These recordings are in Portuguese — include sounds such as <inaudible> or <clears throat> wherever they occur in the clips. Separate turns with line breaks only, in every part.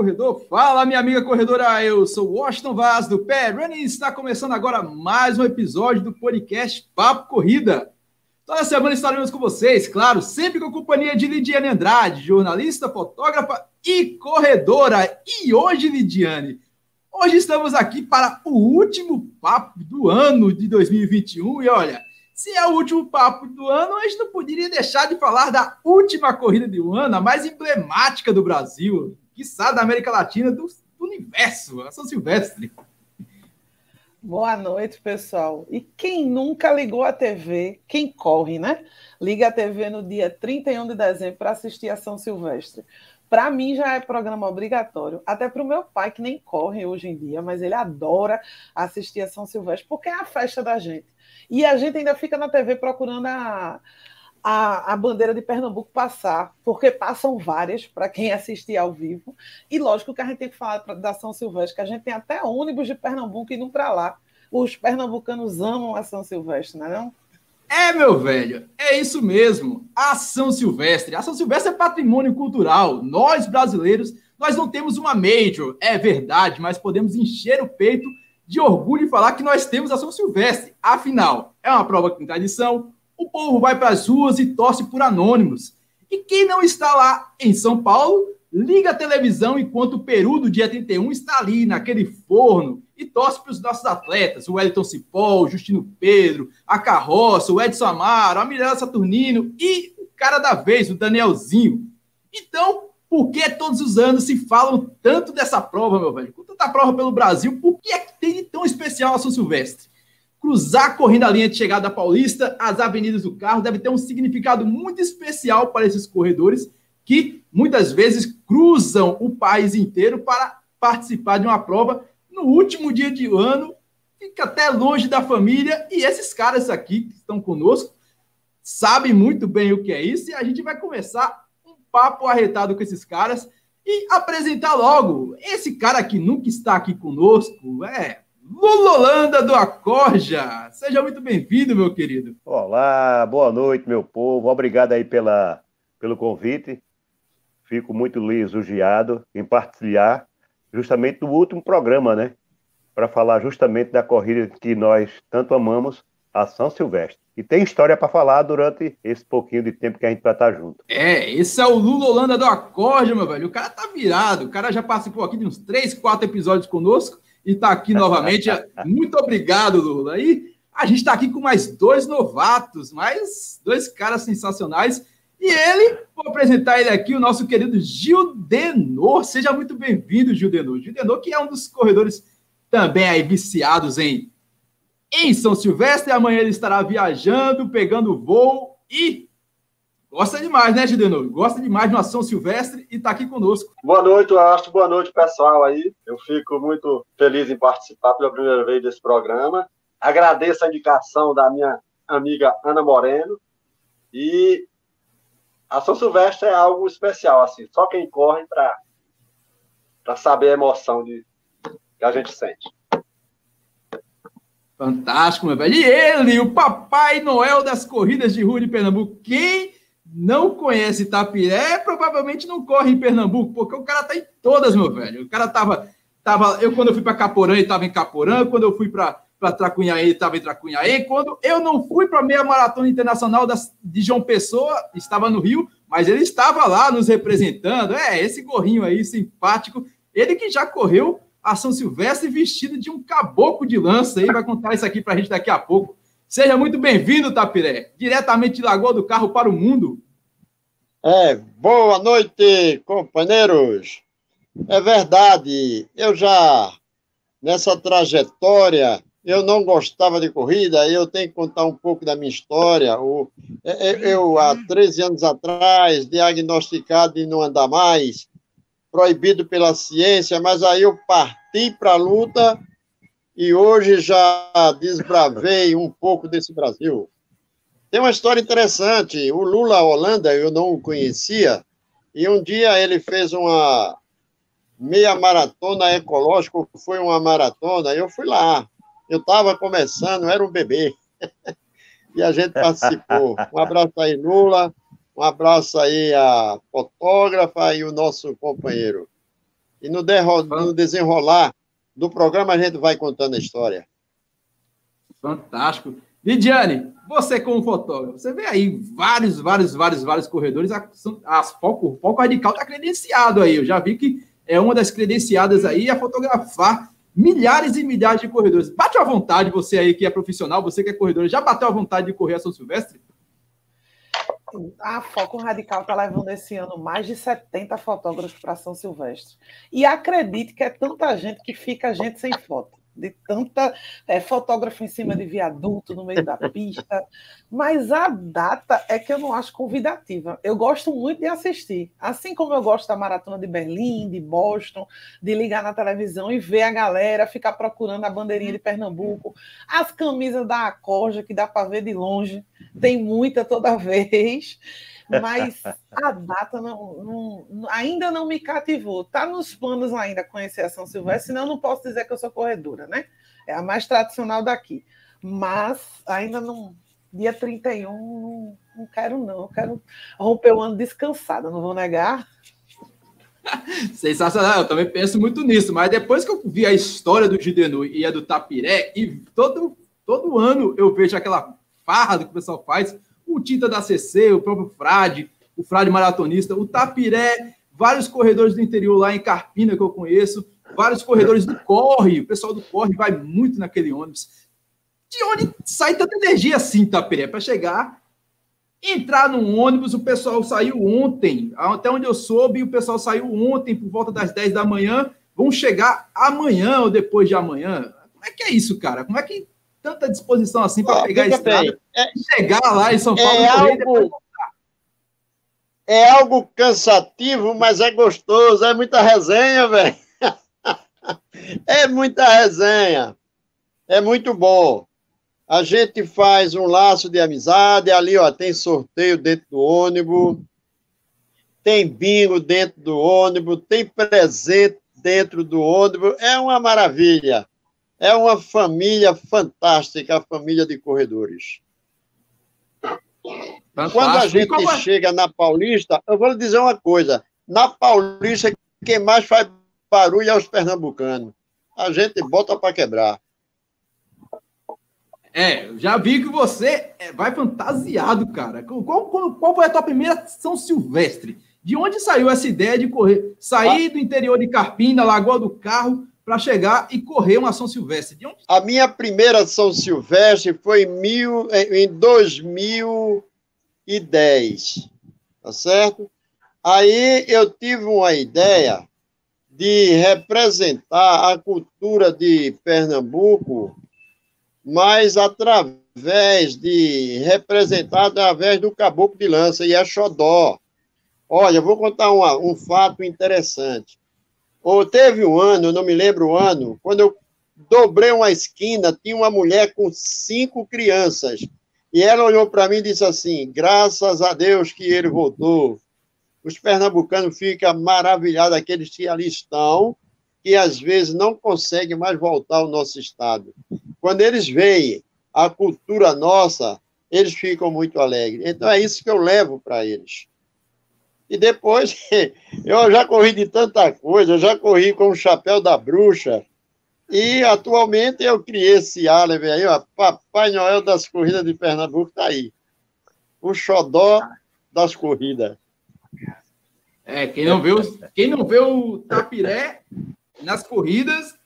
corredor. Fala, minha amiga corredora. Eu sou Washington Vaz do Pé Running. Está começando agora mais um episódio do podcast Papo Corrida. Toda semana estaremos com vocês, claro, sempre com a companhia de Lidiane Andrade, jornalista, fotógrafa e corredora. E hoje, Lidiane, hoje estamos aqui para o último papo do ano de 2021. E olha, se é o último papo do ano, a gente não poderia deixar de falar da última corrida do ano, a mais emblemática do Brasil, quiçá da América Latina, do, do universo, a São Silvestre.
Boa noite, pessoal. E quem nunca ligou a TV, quem corre, né? Liga a TV no dia 31 de dezembro para assistir a São Silvestre. Para mim já é programa obrigatório, até para o meu pai, que nem corre hoje em dia, mas ele adora assistir a São Silvestre, porque é a festa da gente. E a gente ainda fica na TV procurando a, a, a, bandeira de Pernambuco passar, porque passam várias para quem assistir ao vivo. E lógico que a gente tem que falar da São Silvestre, que a gente tem até ônibus de Pernambuco indo para lá. Os pernambucanos amam a São Silvestre, não é não?
É, meu velho, é isso mesmo. A São Silvestre. A São Silvestre é patrimônio cultural. Nós, brasileiros, nós não temos uma major, é verdade, mas podemos encher o peito de orgulho e falar que nós temos a São Silvestre. Afinal, é uma prova que tem tradição, o povo vai para as ruas e torce por anônimos. E quem não está lá em São Paulo, liga a televisão enquanto o Peru do dia 31 está ali, naquele forno, e torce para os nossos atletas, o Wellington Cipó, o Justino Pedro, a Carroça, o Edson Amaro, a Mirella Saturnino e o cara da vez, o Danielzinho. Então, por que todos os anos se falam tanto dessa prova, meu velho? Com tanta prova pelo Brasil, por que é que tem de tão especial a São Silvestre? Cruzar correndo a linha de chegada da Paulista, as avenidas do carro, deve ter um significado muito especial para esses corredores que muitas vezes cruzam o país inteiro para participar de uma prova no último dia de ano, fica até longe da família, e esses caras aqui que estão conosco sabem muito bem o que é isso, e a gente vai começar um papo arretado com esses caras e apresentar logo. Esse cara que nunca está aqui conosco, é Lulolanda do Acorja. Seja muito bem-vindo, meu querido.
Olá, boa noite, meu povo. Obrigado aí pela, pelo convite. Fico muito lisonjeado em partilhar justamente do último programa, né? Para falar justamente da corrida que nós tanto amamos, a São Silvestre. E tem história para falar durante esse pouquinho de tempo que a gente vai estar junto.
É, esse é o Lula Holanda do Acorde, meu velho. O cara tá virado. O cara já participou aqui de uns três, quatro episódios conosco e está aqui novamente. Muito obrigado, Lula. E a gente está aqui com mais dois novatos, mais dois caras sensacionais. E ele, vou apresentar ele aqui, o nosso querido Gil Denor. Seja muito bem-vindo, Gil Denor. Gil Denor, que é um dos corredores também aí viciados em, em São Silvestre. Amanhã ele estará viajando, pegando voo e Gosta demais, né, Gidenor? Gosta demais de uma São Silvestre e está aqui conosco.
Boa noite, Astro. Boa noite, pessoal aí. Eu fico muito feliz em participar pela primeira vez desse programa. Agradeço a indicação da minha amiga Ana Moreno. E a São Silvestre é algo especial, assim. Só quem corre para saber a emoção de, que a gente sente.
Fantástico, meu velho. E ele, o Papai Noel das corridas de rua de Pernambuco. Quem não conhece Itapiré, provavelmente não corre em Pernambuco, porque o cara tá em todas, meu velho. O cara tava. tava eu, quando eu fui para Caporã, ele tava em Caporã. Quando eu fui para Tracunhaí, ele estava em Tracunhaí. Quando eu não fui para a meia maratona internacional das, de João Pessoa, estava no Rio, mas ele estava lá nos representando. É, esse gorrinho aí, simpático. Ele que já correu a São Silvestre vestido de um caboclo de lança aí, vai contar isso aqui para a gente daqui a pouco. Seja muito bem-vindo, Tapiré, diretamente de Lagoa do Carro para o mundo.
É, boa noite, companheiros. É verdade, eu já, nessa trajetória, eu não gostava de corrida, eu tenho que contar um pouco da minha história. É, é, eu, há 13 anos atrás, diagnosticado de não andar mais, proibido pela ciência, mas aí eu parti para a luta e hoje já desbravei um pouco desse Brasil. Tem uma história interessante. O Lula Holanda, eu não o conhecia, e um dia ele fez uma meia maratona ecológica, foi uma maratona, eu fui lá. Eu estava começando, era um bebê. <laughs> e a gente participou. Um abraço aí, Lula. Um abraço aí à fotógrafa e o nosso companheiro. E no, no desenrolar do programa a gente vai contando a história.
Fantástico. Lidiane, você como fotógrafo, você vê aí vários, vários, vários, vários corredores. As foco, o foco radical está credenciado aí. Eu já vi que é uma das credenciadas aí a fotografar milhares e milhares de corredores. Bate à vontade, você aí que é profissional, você que é corredor, já bateu à vontade de correr a São Silvestre?
A Foco Radical está levando esse ano mais de 70 fotógrafos para São Silvestre. E acredite que é tanta gente que fica gente sem foto de tanta é, fotógrafo em cima de viaduto, no meio da pista. Mas a data é que eu não acho convidativa. Eu gosto muito de assistir. Assim como eu gosto da maratona de Berlim, de Boston, de ligar na televisão e ver a galera ficar procurando a bandeirinha de Pernambuco, as camisas da Acorja, que dá para ver de longe. Tem muita toda <laughs> vez mas a data não, não, ainda não me cativou. Está nos planos ainda conhecer a São Silvestre, senão não posso dizer que eu sou corredora, né? É a mais tradicional daqui. Mas ainda não. Dia 31, não, não quero, não. Eu quero romper o ano descansada, não vou negar. <laughs>
Sensacional, eu também penso muito nisso, mas depois que eu vi a história do Gidenu e a do Tapiré, e todo, todo ano eu vejo aquela farra que o pessoal faz, o Tita da CC, o próprio Frade, o Frade maratonista, o Tapiré, vários corredores do interior lá em Carpina que eu conheço, vários corredores do Corre, o pessoal do Corre vai muito naquele ônibus. De onde sai tanta energia assim, Tapiré, para chegar, entrar num ônibus, o pessoal saiu ontem, até onde eu soube, o pessoal saiu ontem por volta das 10 da manhã, vão chegar amanhã ou depois de amanhã. Como é que é isso, cara? Como é que tanta disposição assim para pegar a estrada é, chegar lá em São Paulo
é algo, é algo cansativo, mas é gostoso, é muita resenha, velho. <laughs> é muita resenha. É muito bom. A gente faz um laço de amizade, ali ó, tem sorteio dentro do ônibus, tem bingo dentro do ônibus, tem presente dentro do ônibus, é uma maravilha. É uma família fantástica, a família de corredores. Fantástico. Quando a gente Como... chega na Paulista, eu vou lhe dizer uma coisa: na Paulista, quem mais faz barulho é os pernambucanos. A gente bota para quebrar.
É, já vi que você é, vai fantasiado, cara. Qual, qual, qual, foi a tua primeira São Silvestre? De onde saiu essa ideia de correr? Sair ah. do interior de Carpina, Lagoa do Carro, para chegar e correr uma São Silvestre?
Onde... A minha primeira São Silvestre foi em, mil, em 2010, tá certo? Aí eu tive uma ideia de representar a cultura de Pernambuco, mas através de representar através do caboclo de lança e a xodó. Olha, vou contar uma, um fato interessante. Ou teve um ano, eu não me lembro o ano, quando eu dobrei uma esquina, tinha uma mulher com cinco crianças. E ela olhou para mim e disse assim: graças a Deus que ele voltou. Os pernambucanos ficam maravilhados, aqueles que ali estão, que às vezes não conseguem mais voltar ao nosso estado. Quando eles veem a cultura nossa, eles ficam muito alegres. Então é isso que eu levo para eles. E depois, <laughs> eu já corri de tanta coisa, eu já corri com o chapéu da bruxa. E atualmente eu criei esse álibi aí, ó, Papai Noel das corridas de Pernambuco tá aí. O xodó das corridas.
É, quem não vê o, quem não vê o Tapiré nas corridas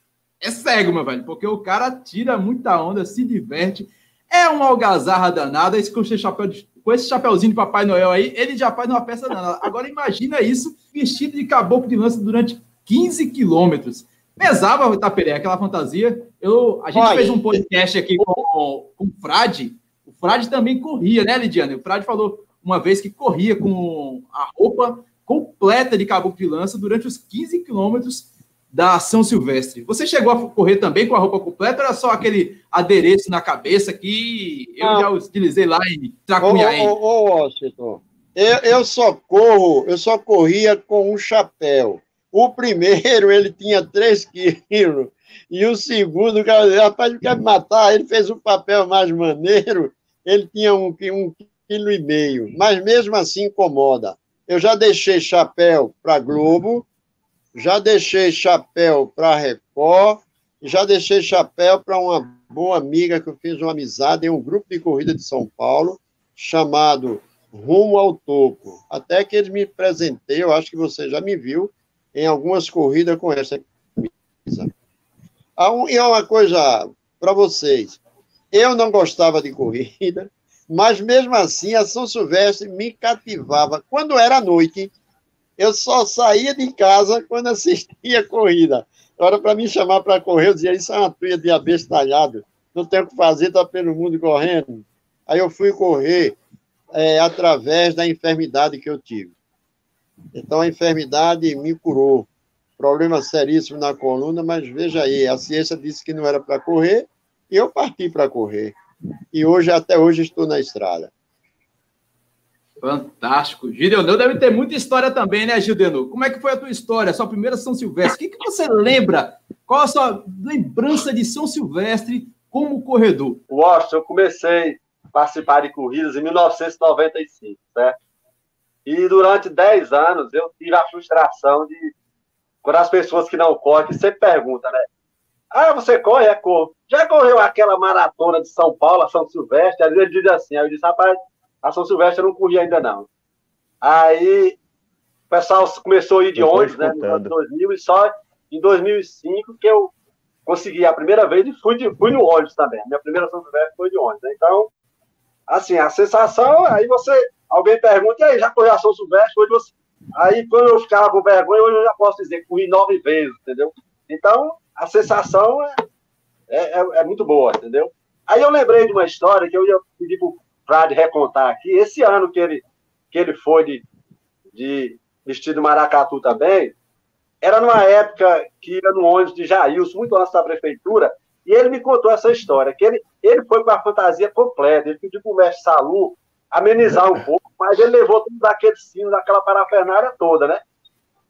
é cego, meu velho, porque o cara tira muita onda, se diverte. É uma algazarra danada. Esse com chapéu de com esse chapeuzinho de Papai Noel aí, ele já faz uma peça danada. Agora imagina isso vestido de caboclo de lança durante 15 quilômetros. Pesava o Itaperé, aquela fantasia. Eu, a gente Olha, fez um podcast aqui com, com o Frade. O Frade também corria, né, Lidiane? O Frade falou uma vez que corria com a roupa completa de caboclo de lança durante os 15 quilômetros da São Silvestre. Você chegou a correr também com a roupa completa ou era só aquele adereço na cabeça que eu ah. já utilizei lá em Tracunhaém?
Ô, ô, ô Washington, eu, eu só corro, eu só corria com um chapéu. O primeiro, ele tinha 3 quilos, e o segundo, o cara, rapaz, quer me matar, ele fez um papel mais maneiro, ele tinha um, um quilo e meio, mas mesmo assim incomoda. Eu já deixei chapéu para Globo, já deixei chapéu para Record, já deixei chapéu para uma boa amiga que eu fiz uma amizade em um grupo de corrida de São Paulo, chamado Rumo ao Topo. Até que ele me presentei, eu acho que você já me viu, em algumas corridas com essa camisa. E é uma coisa para vocês. Eu não gostava de corrida, mas mesmo assim a São Silvestre me cativava. Quando era noite, eu só saía de casa quando assistia a corrida. Agora, para me chamar para correr, eu dizia: Isso é uma trilha de abestalhado, não tenho o que fazer, está pelo mundo correndo. Aí eu fui correr é, através da enfermidade que eu tive. Então, a enfermidade me curou. Problema seríssimo na coluna, mas veja aí, a ciência disse que não era para correr, e eu parti para correr. E hoje, até hoje, estou na estrada.
Fantástico. Gideonel deve ter muita história também, né, Gideonel? Como é que foi a tua história, sua primeira São Silvestre? O que, que você lembra? Qual a sua lembrança de São Silvestre como corredor?
Washington, eu comecei a participar de corridas em 1995, certo? E durante 10 anos eu tive a frustração de, quando as pessoas que não correm, sempre perguntam, né? Ah, você corre? É cor. Já correu aquela maratona de São Paulo, São Silvestre? Vezes ele diz assim, aí eu disse, rapaz, a São Silvestre eu não corri ainda não. Aí o pessoal começou a ir de ônibus, né, no ano 2000, e só em 2005 que eu consegui a primeira vez e fui, de, fui no ônibus também. Minha primeira São Silvestre foi de ônibus. Né? Então, assim, a sensação, aí você, alguém pergunta, e aí, já correu a São Silvestre? Hoje você... Aí, quando eu ficava com vergonha, hoje eu já posso dizer que corri nove vezes, entendeu? Então, a sensação é, é, é, é muito boa, entendeu? Aí eu lembrei de uma história que eu ia pedir pro Frade recontar aqui. Esse ano que ele, que ele foi de, de vestido maracatu também, era numa época que ia no ônibus de Jailson, muito antes da prefeitura, e ele me contou essa história, que ele, ele foi com a fantasia completa, ele pediu para o mestre Salu amenizar um pouco, mas ele levou tudo daquele sino, daquela parafernália toda, né?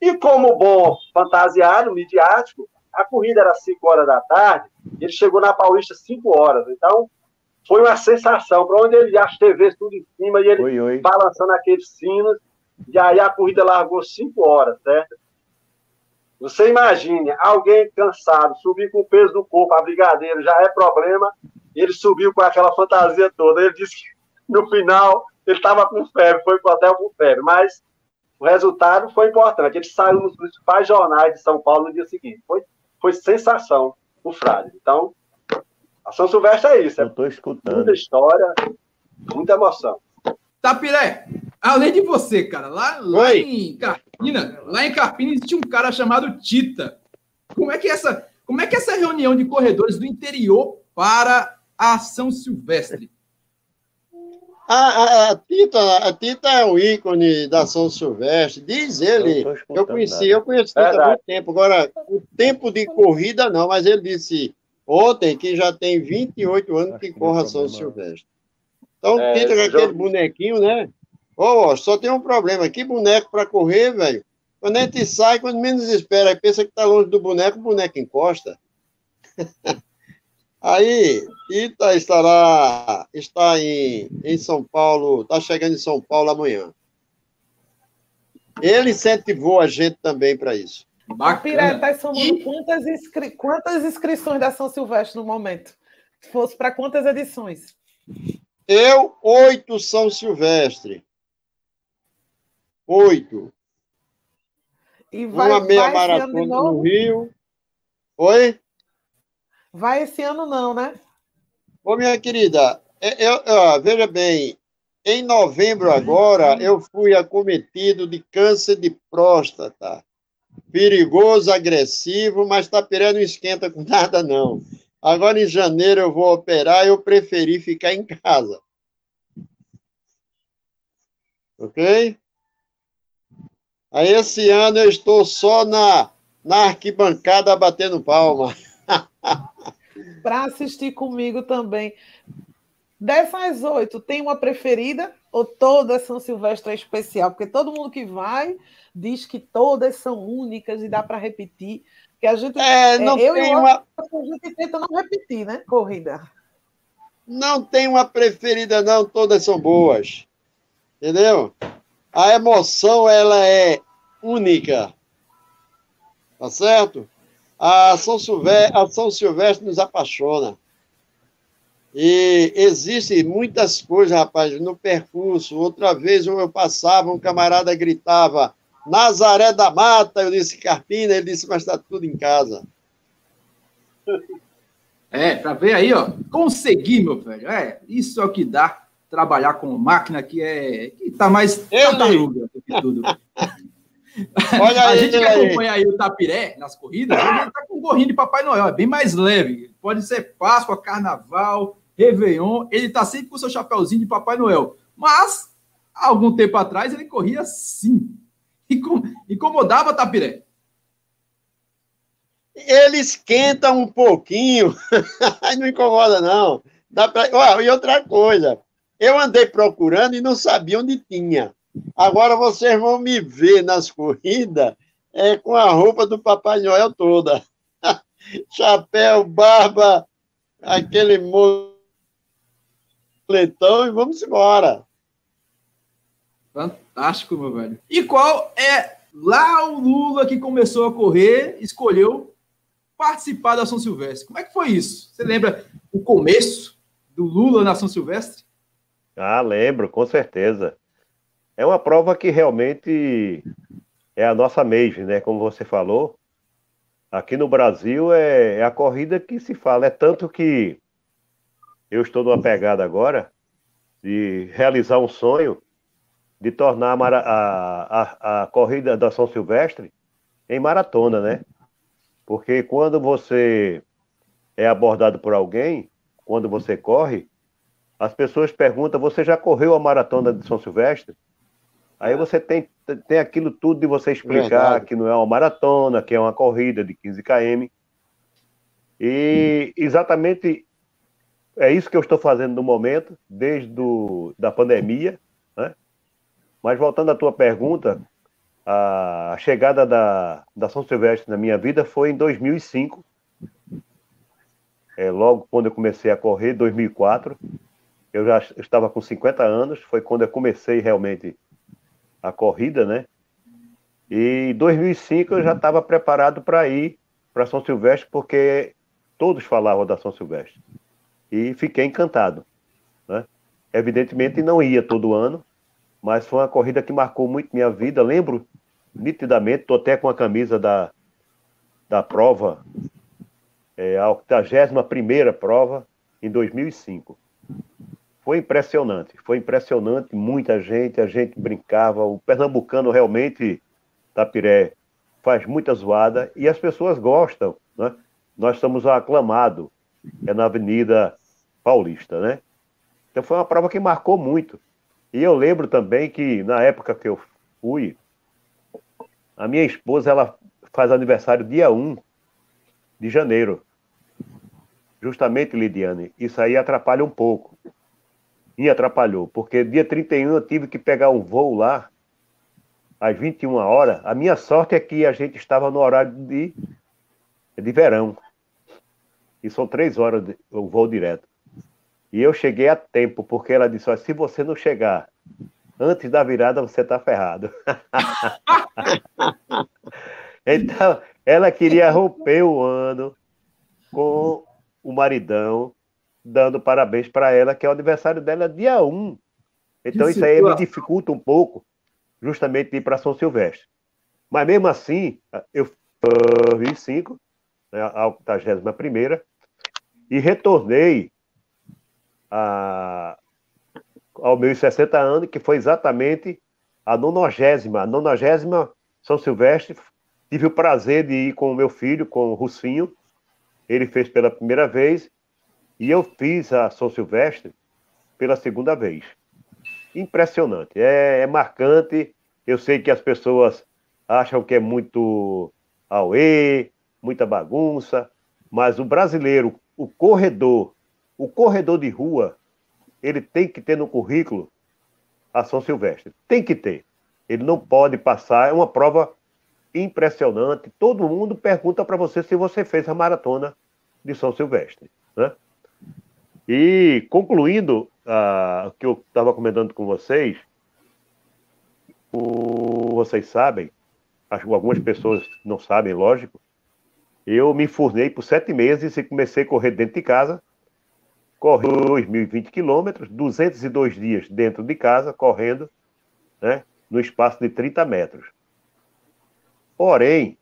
E como bom fantasiado, midiático, a corrida era 5 horas da tarde, ele chegou na Paulista 5 horas. Então, foi uma sensação. Para onde ele as TVs tudo em cima e ele oi, oi. balançando aqueles sinos. E aí a corrida largou 5 horas, certo? Você imagine, alguém cansado, subir com o peso do corpo, a brigadeiro, já é problema. Ele subiu com aquela fantasia toda. Ele disse que no final ele estava com febre, foi para o hotel com febre. Mas o resultado foi importante. Ele saiu nos principais jornais de São Paulo no dia seguinte. Foi foi sensação o Frade. Então, a São Silvestre é isso.
Eu estou escutando.
Muita história, muita emoção.
Tapiré, além de você, cara, lá, lá em Carpina, lá em Carpina existe um cara chamado Tita. Como é que é essa, como é que é essa reunião de corredores do interior para a São Silvestre?
A, a, a, Tita, a Tita é um ícone da São Silvestre, diz ele. Eu, eu conheci, eu conheço Tita há muito tempo. Agora, o tempo de corrida não, mas ele disse ontem que já tem 28 anos que, corre a São Silvestre. Então, é, Tita com aquele bonequinho, né? Ô, oh, só tem um problema. Que boneco para correr, velho? Quando a gente sai, quando menos espera, e pensa que está longe do boneco, o boneco encosta. <laughs> Aí, Ita estará está em, em São Paulo, está chegando em São Paulo amanhã. Ele incentivou a gente também para isso.
Bacana. Está somando quantas, inscri... quantas inscrições da São Silvestre no momento? Se fosse para quantas edições?
Eu, oito São Silvestre. Oito. E vai, Uma meia maratona no Rio. Oi?
Vai esse ano não, né?
Ô, minha querida, eu, é, eu, veja bem, em novembro agora eu fui acometido de câncer de próstata. Perigoso, agressivo, mas Tapiré não esquenta com nada, não. Agora em janeiro eu vou operar, eu preferi ficar em casa. Ok? Aí esse ano eu estou só na, na arquibancada batendo palma.
para assistir comigo também. Dessas oito, tem uma preferida ou todas São Silvestre é especial? Porque todo mundo que vai diz que todas são únicas e dá para repetir. Que a gente,
é, não é, eu tem uma...
a gente tenta não repetir, né? Corrida.
Não tem uma preferida, não, todas são boas. Entendeu? A emoção, ela é única. Tá certo? A São Silvestre, a São Silvestre nos apaixona. E existem muitas coisas, rapaz, no percurso. Outra vez eu passava, um camarada gritava, Nazaré da Mata, eu disse Carpina, ele disse, mas está tudo em casa. <laughs>
É, para ver aí, ó, conseguir, meu velho. É, isso é o que dá trabalhar com máquina que é que tá mais tartaruga do que tudo. <laughs> Olha a aí, gente que acompanha aí o Tapiré nas corridas, ele tá com um gorrinho de Papai Noel, é bem mais leve. Pode ser Páscoa, Carnaval, Réveillon, ele tá sempre com seu chapéuzinho de Papai Noel. Mas, algum tempo atrás, ele corria sim. Incomodava Tapiré.
Ele esquenta um pouquinho, <laughs> não incomoda, não. Dá pra... oh, e outra coisa, eu andei procurando e não sabia onde tinha. Agora vocês vão me ver nas corridas é, com a roupa do Papai Noel toda. <laughs> Chapéu, barba, aquele moletão e vamos embora.
Fantástico, meu velho. E qual é lá o Lula que começou a correr, escolheu participar da São Silvestre? Como é que foi isso? Você lembra o começo do Lula na São Silvestre?
Ah, lembro, com certeza. É uma prova que realmente é a nossa Mage, né? Como você falou. Aqui no Brasil é, é a corrida que se fala. É tanto que eu estou numa pegada agora de realizar um sonho de tornar a, a, a, corrida da São Silvestre em maratona, né? Porque quando você é abordado por alguém, quando você corre, as pessoas perguntam: você já correu a maratona de São Silvestre? Aí você tem, tem aquilo tudo de você explicar Verdade. que não é uma maratona, que é uma corrida de 15 km. E exatamente é isso que eu estou fazendo no momento, desde do, da pandemia. Né? Mas voltando à tua pergunta, a chegada da, da São Silvestre na minha vida foi em 2005. É, logo quando eu comecei a correr, 2004. Eu já estava com 50 anos, foi quando eu comecei realmente a corrida, né? E em 2005 eu já estava preparado para ir para São Silvestre, porque todos falavam da São Silvestre. E fiquei encantado. Né? Evidentemente não ia todo ano, mas foi uma corrida que marcou muito minha vida. Lembro nitidamente, estou até com a camisa da, da prova, é, a 81 prova, em 2005. Foi impressionante, foi impressionante, muita gente, a gente brincava, o pernambucano realmente, Tapiré, faz muita zoada e as pessoas gostam, né? Nós estamos aclamados, é na Avenida Paulista, né? Então foi uma prova que marcou muito. E eu lembro também que na época que eu fui, a minha esposa, ela faz aniversário dia 1 de janeiro. Justamente, Lidiane, isso aí atrapalha um pouco me atrapalhou, porque dia 31 eu tive que pegar um voo lá, às 21 horas. A minha sorte é que a gente estava no horário de, de verão. E são três horas de, o voo direto. E eu cheguei a tempo, porque ela disse: se você não chegar antes da virada, você está ferrado. <laughs> então, ela queria romper o ano com o maridão dando parabéns para ela, que é o aniversário dela dia 1. Então isso aí me dificulta um pouco, justamente ir para São Silvestre. Mas mesmo assim, eu fui 5, né, a 81 e retornei a, ao meus 60 anos, que foi exatamente a nonagésima. A nonagésima São Silvestre, tive o prazer de ir com o meu filho, com o Russinho. Ele fez pela primeira vez e eu fiz a São Silvestre pela segunda vez. Impressionante, é, é marcante. Eu sei que as pessoas acham que é muito auê, muita bagunça, mas o brasileiro, o corredor, o corredor de rua, ele tem que ter no currículo a São Silvestre. Tem que ter. Ele não pode passar, é uma prova impressionante. Todo mundo pergunta para você se você fez a maratona de São Silvestre. Né? E concluindo uh, o que eu estava comentando com vocês, o, vocês sabem, algumas pessoas não sabem, lógico, eu me formei por sete meses e comecei a correr dentro de casa. Corri 2.020 quilômetros, 202 dias dentro de casa, correndo, né, no espaço de 30 metros. Porém,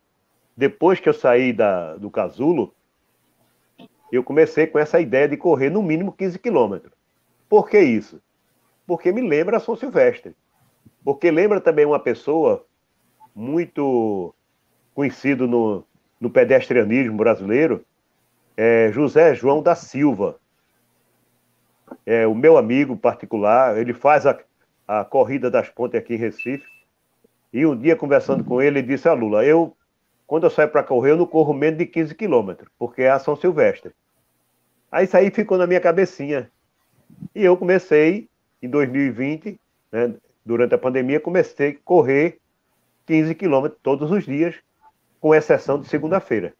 depois que eu saí da, do casulo, eu comecei com essa ideia de correr no mínimo 15 quilômetros. Por que isso? Porque me lembra São Silvestre. Porque lembra também uma pessoa muito conhecido no, no pedestrianismo brasileiro, é José João da Silva. É o meu amigo particular, ele faz a, a corrida das pontes aqui em Recife. E um dia, conversando com ele, ele disse: a ah, Lula, eu, quando eu saio para correr, eu não corro menos de 15 quilômetros, porque é a São Silvestre. Aí isso aí ficou na minha cabecinha. E eu comecei, em 2020, né, durante a pandemia, comecei a correr 15 quilômetros todos os dias, com exceção de segunda-feira.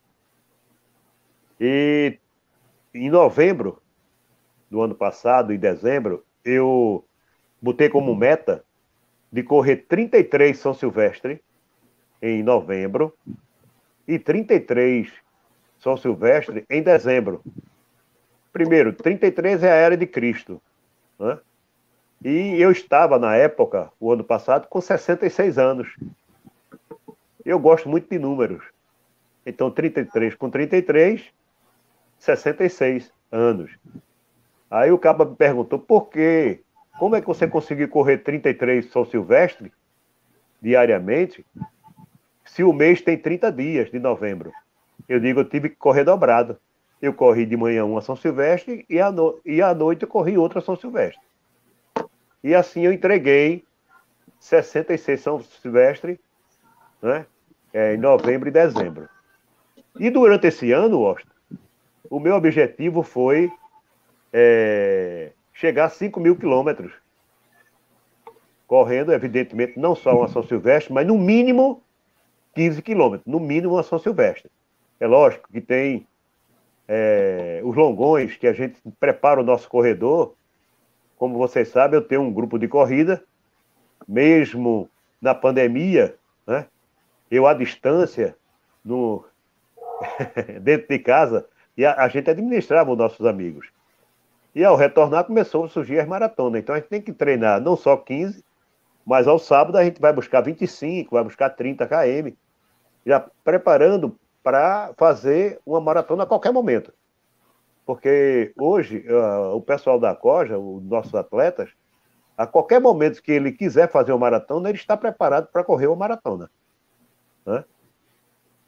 E em novembro do ano passado, em dezembro, eu botei como meta de correr 33 São Silvestre em novembro e 33 São Silvestre em dezembro. Primeiro, 33 é a era de Cristo. Né? E eu estava, na época, o ano passado, com 66 anos. Eu gosto muito de números. Então, 33 com 33, 66 anos. Aí o cabo me perguntou por quê? Como é que você conseguiu correr 33 São Silvestre diariamente se o mês tem 30 dias de novembro? Eu digo, eu tive que correr dobrado. Eu corri de manhã uma São Silvestre e à, no... e à noite eu corri outra São Silvestre. E assim eu entreguei 66 São Silvestre né, é, em novembro e dezembro. E durante esse ano, o meu objetivo foi é, chegar a 5 mil quilômetros. Correndo, evidentemente, não só uma São Silvestre, mas no mínimo 15 quilômetros. No mínimo uma São Silvestre. É lógico que tem é, os longões que a gente prepara o nosso corredor. Como vocês sabem, eu tenho um grupo de corrida, mesmo na pandemia, né? Eu à distância, no... <laughs> dentro de casa, e a, a gente administrava os nossos amigos. E ao retornar começou a surgir as maratonas. Então a gente tem que treinar não só 15, mas ao sábado a gente vai buscar 25, vai buscar 30 km, já preparando para fazer uma maratona a qualquer momento. Porque hoje uh, o pessoal da Coja, os nossos atletas, a qualquer momento que ele quiser fazer uma maratona, ele está preparado para correr uma maratona. Né?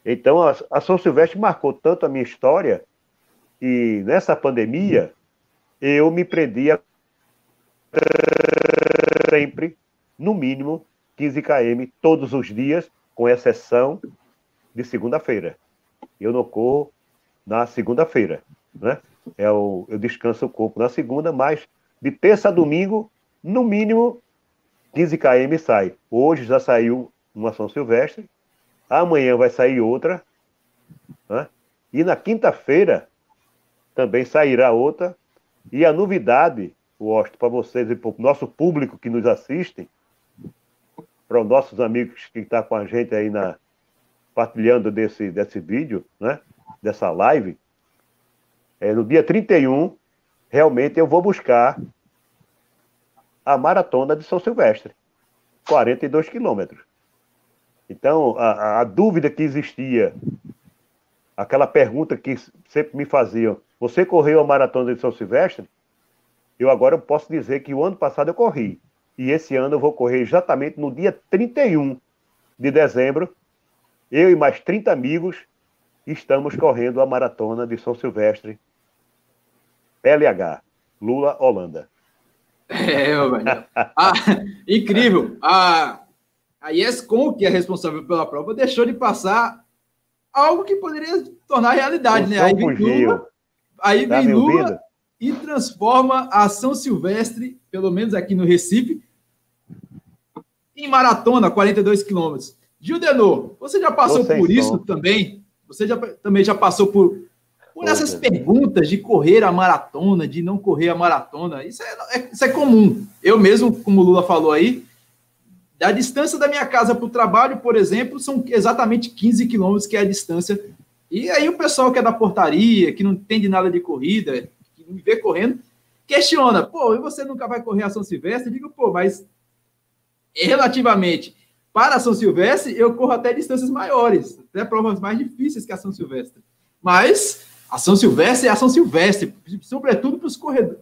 Então a, a São Silvestre marcou tanto a minha história que nessa pandemia eu me prendia sempre, no mínimo, 15 km todos os dias, com exceção de segunda-feira. Eu não corro na segunda-feira, né? É o, eu descanso o corpo na segunda, mas de terça a domingo, no mínimo, 15 km sai. Hoje já saiu uma São Silvestre, amanhã vai sair outra, né? e na quinta-feira também sairá outra, e a novidade, Washington, para vocês e para o nosso público que nos assiste, para os nossos amigos que estão tá com a gente aí na partilhando desse, desse vídeo, né? Dessa live, é, no dia 31, realmente eu vou buscar a maratona de São Silvestre, 42 quilômetros. Então, a, a, dúvida que existia, aquela pergunta que sempre me faziam, você correu a maratona de São Silvestre? Eu agora posso dizer que o ano passado eu corri. E esse ano eu vou correr exatamente no dia 31 de dezembro. Eu e mais 30 amigos estamos correndo a maratona de São Silvestre. LH, Lula, Holanda. <laughs>
É, velho. Ah, incrível. A, a YesCom, que é responsável pela prova, deixou de passar algo que poderia tornar realidade, o né? Vem Lula, Aí tá vem Lula e transforma a São Silvestre, pelo menos aqui no Recife, em maratona, 42 quilômetros. Gildenor, você já passou por isso também? Você já, também já passou por, por essas perguntas de correr a maratona, de não correr a maratona? Isso é, é, isso é comum. Eu mesmo, como o Lula falou aí, Da distância da minha casa para o trabalho, por exemplo, são exatamente 15 quilômetros, que é a distância. E aí o pessoal que é da portaria, que não entende nada de corrida, que não me vê correndo, questiona, pô, e você nunca vai correr a São Silvestre? Eu digo, pô, mas relativamente para a São Silvestre, eu corro até distâncias maiores, até provas mais difíceis que a São Silvestre. Mas a São Silvestre é a São Silvestre, sobretudo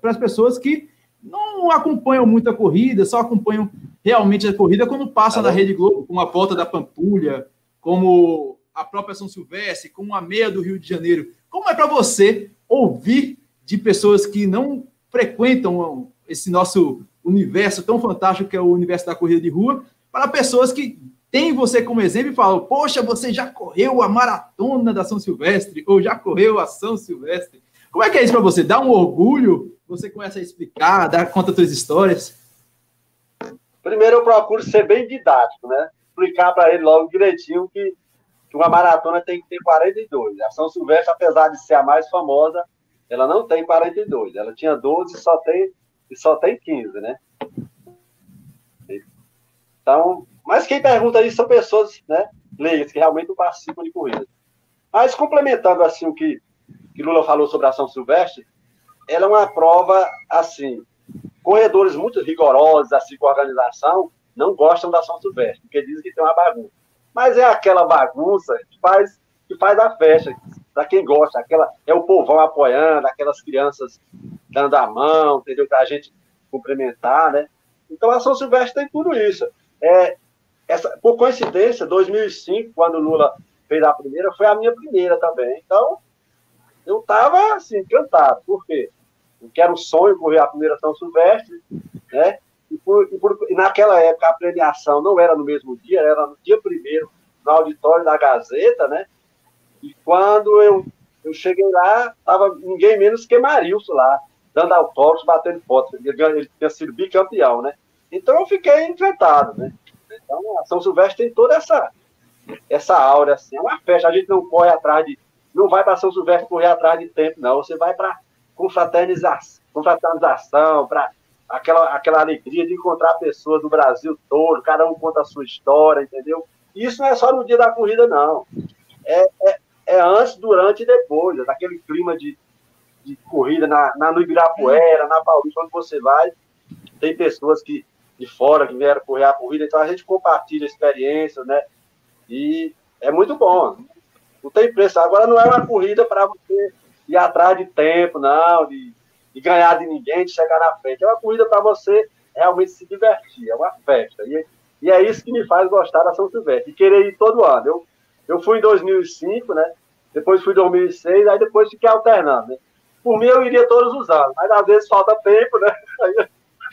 para as pessoas que não acompanham muito a corrida, só acompanham realmente a corrida quando passa na Rede Globo, como a volta da Pampulha, como a própria São Silvestre, como a meia do Rio de Janeiro. Como é para você ouvir de pessoas que não frequentam esse nosso universo tão fantástico que é o universo da corrida de rua, para pessoas que têm você como exemplo e falam: Poxa, você já correu a maratona da São Silvestre, ou já correu a São Silvestre. Como é que é isso para você? Dá um orgulho? Você começa a explicar, dá, conta suas histórias?
Primeiro, eu procuro ser bem didático, né? Explicar para ele logo direitinho que, que uma maratona tem que ter 42. A São Silvestre, apesar de ser a mais famosa, ela não tem 42. Ela tinha 12 e só tem, e só tem 15, né? Então, mas quem pergunta isso são pessoas, né, leigas, que realmente participam de corrida. Mas complementando assim o que, que Lula falou sobre a São Silvestre, ela é uma prova assim, corredores muito rigorosos assim com a organização não gostam da São Silvestre, porque dizem que tem uma bagunça. Mas é aquela bagunça que faz que faz a festa, para quem gosta, aquela é o povão apoiando, aquelas crianças dando a mão, entendeu? Para a gente cumprimentar, né? Então a São Silvestre tem tudo isso. É, essa, por coincidência, 2005, quando o Lula fez a primeira, foi a minha primeira também. Então, eu estava assim, encantado. Por quê? Porque era um sonho correr a primeira São Silvestre, né? E, por, e, por, e, naquela época a premiação não era no mesmo dia, era no dia primeiro, no auditório da Gazeta, né? E quando eu, eu cheguei lá, estava ninguém menos que Marilson lá, dando autógrafos, batendo fotos. Ele, ele tinha sido bicampeão, né? Então eu fiquei encantado, né? Então a São Silvestre tem toda essa essa aura assim, é uma festa, a gente não corre atrás de não vai para São Silvestre correr atrás de tempo, não, você vai para confraternização, confraternização para aquela, aquela alegria de encontrar pessoas do Brasil todo, cada um conta a sua história, entendeu? Isso não é só no dia da corrida, não. É, é, é antes, durante e depois, é daquele clima de, de corrida na, na, no Ibirapuera, na Paulista, onde você vai, tem pessoas que de fora que vieram correr a corrida, então a gente compartilha experiências, né? E é muito bom. Não tem preço. Agora não é uma corrida para você ir atrás de tempo, não, de, de, ganhar de ninguém, de chegar na frente. É uma corrida para você realmente se divertir, é uma festa. E, e é isso que me faz gostar da São Silvestre, e querer ir todo ano. Eu, eu fui em 2005, né? Depois fui em 2006, aí depois fiquei alternando, né? Por mim, eu iria todos os anos, mas às vezes falta tempo, né? <laughs> Aí,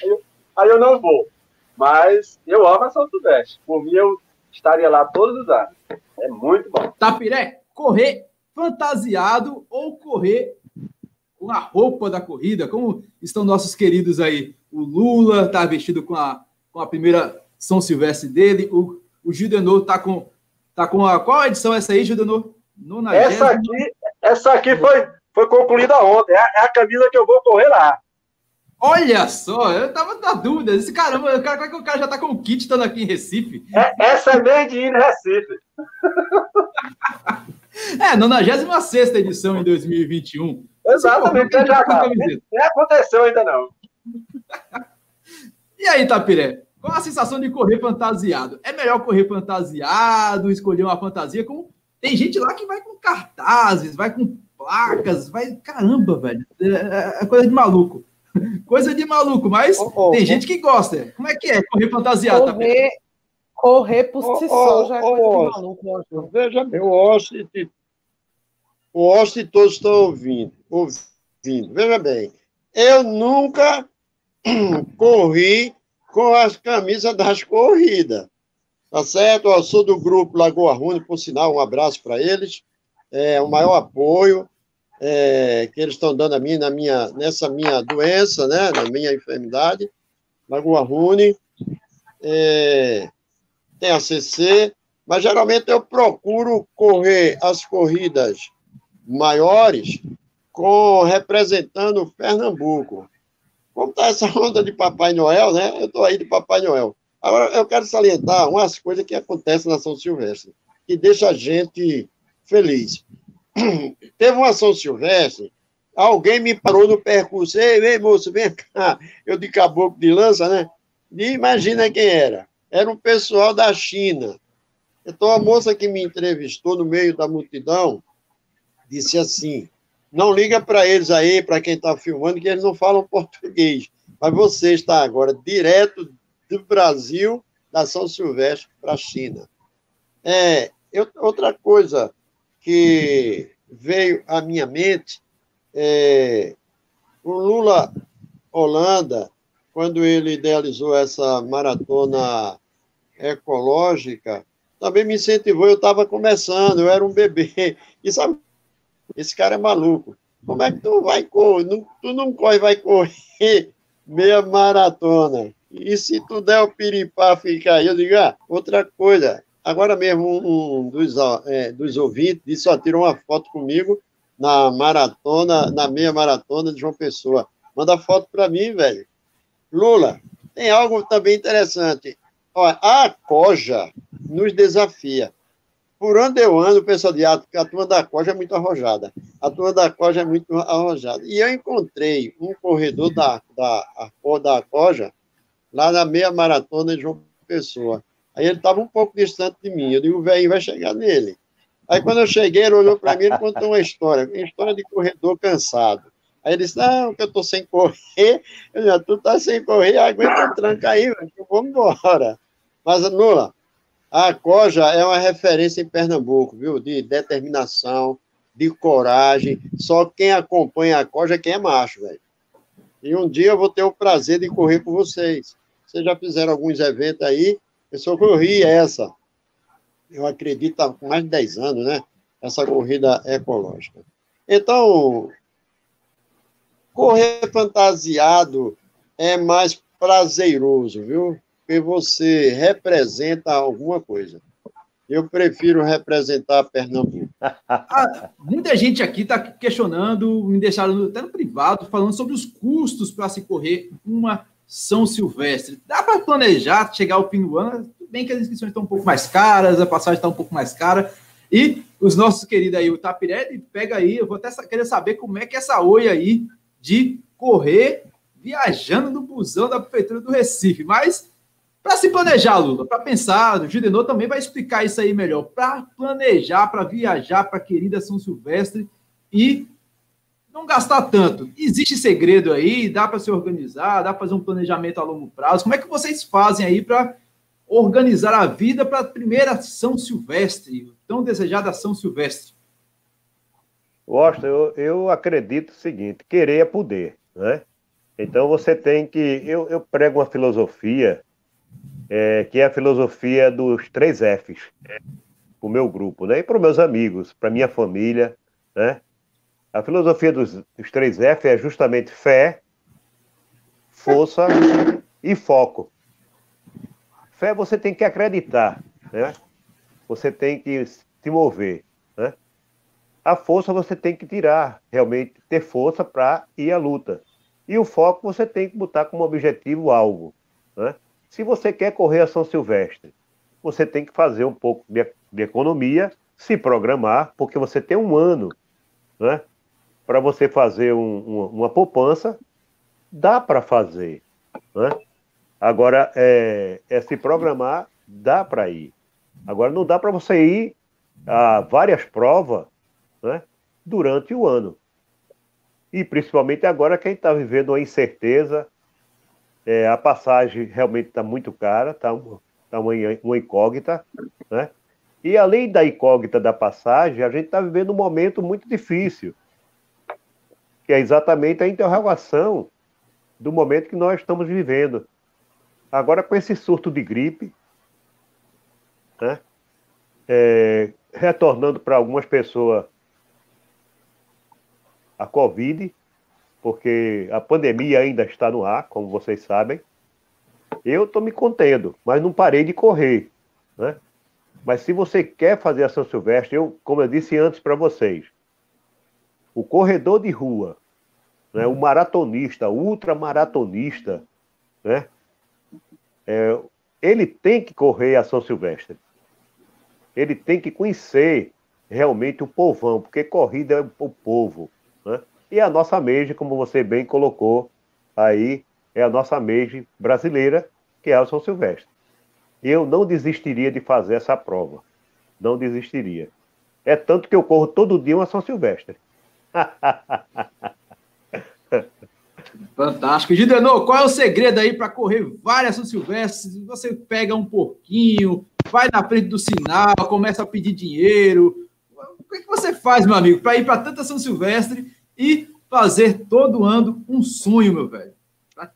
aí, aí eu não vou. Mas eu amo a São Silvestre. Por mim, eu estaria lá todos os anos. É muito bom.
Tapiré, correr fantasiado ou correr com a roupa da corrida? Como estão nossos queridos aí? O Lula está vestido com a, com a primeira São Silvestre dele. O, o Gidenor está com, tá com a. Qual edição é essa aí, Gidenor?
Essa aqui, essa aqui foi, foi concluída ontem. É a, é a camisa que eu vou correr lá.
Olha só, eu tava na dúvida. Esse caramba, o cara, como é que o cara já tá com o kit estando aqui em Recife?
É, essa é made in Recife. <laughs>
é, 96 edição em 2021.
Exatamente, já tá. Nem aconteceu ainda não.
e aí, Tapiré? Qual a sensação de correr fantasiado? É melhor correr fantasiado, escolher uma fantasia com. Tem gente lá que vai com cartazes, vai com placas, vai. Caramba, velho. É, é coisa de maluco. <laughs> Coisa de maluco, mas oh, oh, tem oh. gente que gosta. Como é que é correr fantasiado?
Correr, correr por si só já é coisa de maluco.
Veja, eu Washington, o Washington todos estão ouvindo, ouvindo. Veja bem, eu nunca <clears throat> corri com as camisas das corridas. Tá certo? Eu sou do grupo Lagoa Rune, por sinal, um abraço para eles. É o maior apoio é, que eles estão dando a mim na minha, nessa minha doença, né, na minha enfermidade, Lagoa Rune, é, tem ACC, mas geralmente eu procuro correr as corridas maiores com representando Pernambuco. Como está essa onda de Papai Noel, né? Eu estou aí de Papai Noel. Agora, eu quero salientar umas coisas que acontecem na São Silvestre, que deixa a gente feliz. <clears throat> Teve uma São Silvestre, alguém me parou no percurso, ei, ei, moço, vem cá, eu de caboclo de lança, né? E imagina quem era. Era um pessoal da China. Então, a moça que me entrevistou no meio da multidão disse assim: não liga para eles aí, para quem está filmando, que eles não falam português. Mas você está agora direto do Brasil, da São Silvestre, para a China. É, eu, outra coisa que veio à minha mente é o Lula Holanda, quando ele idealizou essa maratona ecológica, também me incentivou. Eu estava começando, eu era um bebê. E sabe, esse cara é maluco. Como é que tu vai correr? Tu não corre, vai correr <laughs> meia maratona. E se tu der o piripá ficar aí, eu digo, ah, outra coisa. Agora mesmo, um dos, é, dos ouvintes disse, ó, tirou uma foto comigo na maratona, na meia maratona de João Pessoa. Manda foto para mim, velho. Lula, tem algo também interessante. Olha, a Coja nos desafia. Por onde eu ando, o pessoal diz, ah, a turma da Coja é muito arrojada. A turma da Coja é muito arrojada. E eu encontrei um corredor da, da, da Coja lá na meia maratona de João Pessoa. Aí ele estava um pouco distante de mim. Eu digo, o velho vai chegar nele. Aí quando eu cheguei, ele olhou para mim e contou uma história, uma história de corredor cansado. Aí ele disse, não, que eu estou sem correr. Eu disse, tu tá sem correr, aguenta tranca aí, vamos embora. Mas, Lula, a Coja é uma referência em Pernambuco, viu? De determinação, de coragem. Só quem acompanha a Coja é quem é macho, velho. E um dia eu vou ter o prazer de correr com vocês. Vocês já fizeram alguns eventos aí, eu só corri essa. Eu acredito há mais de 10 anos, né? Essa corrida ecológica. Então, correr fantasiado é mais prazeroso, viu? Porque você representa alguma coisa. Eu prefiro representar Pernambuco. <laughs>
ah, muita gente aqui está questionando, me deixaram até no privado, falando sobre os custos para se correr uma São Silvestre. Dá para planejar chegar ao fim do ano? Tudo bem que as inscrições estão um pouco mais caras, a passagem está um pouco mais cara. E os nossos queridos aí, o Tapirelli, pega aí, eu vou até querer saber como é que é essa oi aí de correr viajando no busão da Prefeitura do Recife. Mas para se planejar, Lula, para pensar, o Gidenô também vai explicar isso aí melhor. Para planejar, para viajar para a querida São Silvestre e não gastar tanto. Existe segredo aí? Dá para se organizar? Dá para fazer um planejamento a longo prazo? Como é que vocês fazem aí para organizar a vida para a primeira São Silvestre, tão desejada São Silvestre?
Gosto, eu, eu acredito o seguinte: querer é poder, né? Então você tem que. Eu, eu prego uma filosofia é, que é a filosofia dos três Fs, para o meu grupo, né? E para os meus amigos, para minha família, né? A filosofia dos, dos três F é justamente fé, força e foco. Fé você tem que acreditar, né? Você tem que se mover, né? A força você tem que tirar, realmente ter força para ir à luta. E o foco você tem que botar como objetivo algo, né? Se você quer correr a São Silvestre, você tem que fazer um pouco de, de economia, se programar, porque você tem um ano né, para você fazer um, uma, uma, poupança, dá para fazer. Né? Agora, é, é se programar, dá para ir. Agora, não dá para você ir a várias provas né, durante o ano. E principalmente agora quem está vivendo uma incerteza, é, a passagem realmente está muito cara, está tá uma, uma incógnita, né? E além da incógnita da passagem, a gente está vivendo um momento muito difícil, que é exatamente a interrogação do momento que nós estamos vivendo. Agora, com esse surto de gripe, né? É, retornando para algumas pessoas a Covid, porque a pandemia ainda está no ar, como vocês sabem. Eu estou me contendo, mas não parei de correr. Né? Mas se você quer fazer a São Silvestre, eu, como eu disse antes para vocês, o corredor de rua, né, o maratonista, o ultramaratonista, né, é, ele tem que correr a São Silvestre. Ele tem que conhecer realmente o povão, porque corrida é o povo. E a nossa MEIGE, como você bem colocou aí, é a nossa MEIGE brasileira, que é o São Silvestre. Eu não desistiria de fazer essa prova. Não desistiria. É tanto que eu corro todo dia uma São Silvestre. <laughs>
Fantástico. Gidenô, qual é o segredo aí para correr várias São Silvestres? Você pega um pouquinho, vai na frente do sinal, começa a pedir dinheiro. O que, é que você faz, meu amigo, para ir para tanta São Silvestre e fazer todo ano um sonho, meu velho?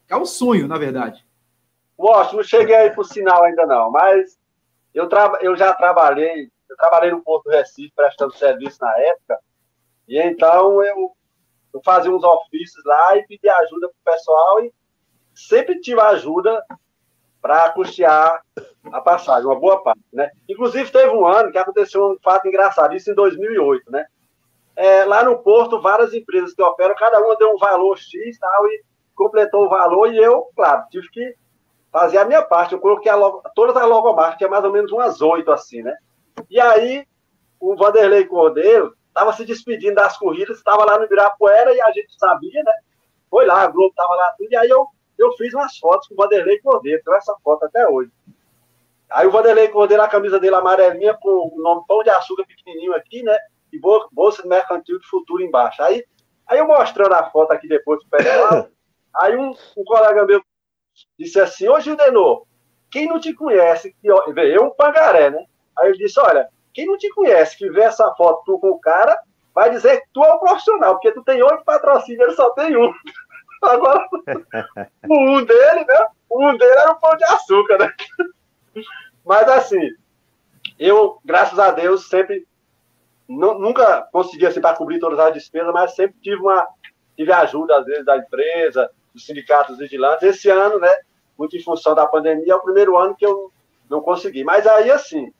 É um sonho, na verdade.
Mostra, não cheguei aí para o sinal ainda não, mas eu, tra... eu já trabalhei, eu trabalhei no Porto Recife prestando serviço na época, e então eu eu fazia uns ofícios lá e pedia ajuda para o pessoal e sempre tive ajuda para custear a passagem, uma boa parte, né? Inclusive, teve um ano que aconteceu um fato engraçado, isso em 2008, né? É, lá no Porto, várias empresas que operam, cada uma deu um valor X tal, e completou o valor, e eu, claro, tive que fazer a minha parte. Eu coloquei a logo, todas as logomarcas, tinha mais ou menos umas oito, assim, né? E aí, o Vanderlei Cordeiro, estava se despedindo das corridas, estava lá no Ibirapuera e a gente sabia, né? Foi lá, a Globo estava lá tudo, e aí eu, eu fiz umas fotos com o Vanderlei Cordeiro, tenho essa foto até hoje. Aí o Vanderlei Cordeiro, a camisa dele amarelinha, com o nome Pão de Açúcar pequenininho aqui, né? E bolsa mercantil de futuro embaixo. Aí, aí eu mostrando a foto aqui depois pro pessoal, <laughs> aí um, um colega meu disse assim, ô Gildenor, quem não te conhece, que, eu um pangaré, né? Aí ele disse, olha, quem não te conhece, que vê essa foto tu com o cara, vai dizer que tu é um profissional, porque tu tem oito patrocínios, ele só tem um. <laughs> Agora, o <laughs> um dele, né? O um dele era um pão de açúcar, né? Mas assim, eu, graças a Deus, sempre nunca consegui assim para cobrir todas as despesas, mas sempre tive uma tive ajuda às vezes da empresa, dos sindicatos vigilantes. Esse ano, né, muito em função da pandemia, é o primeiro ano que eu não consegui. Mas aí assim,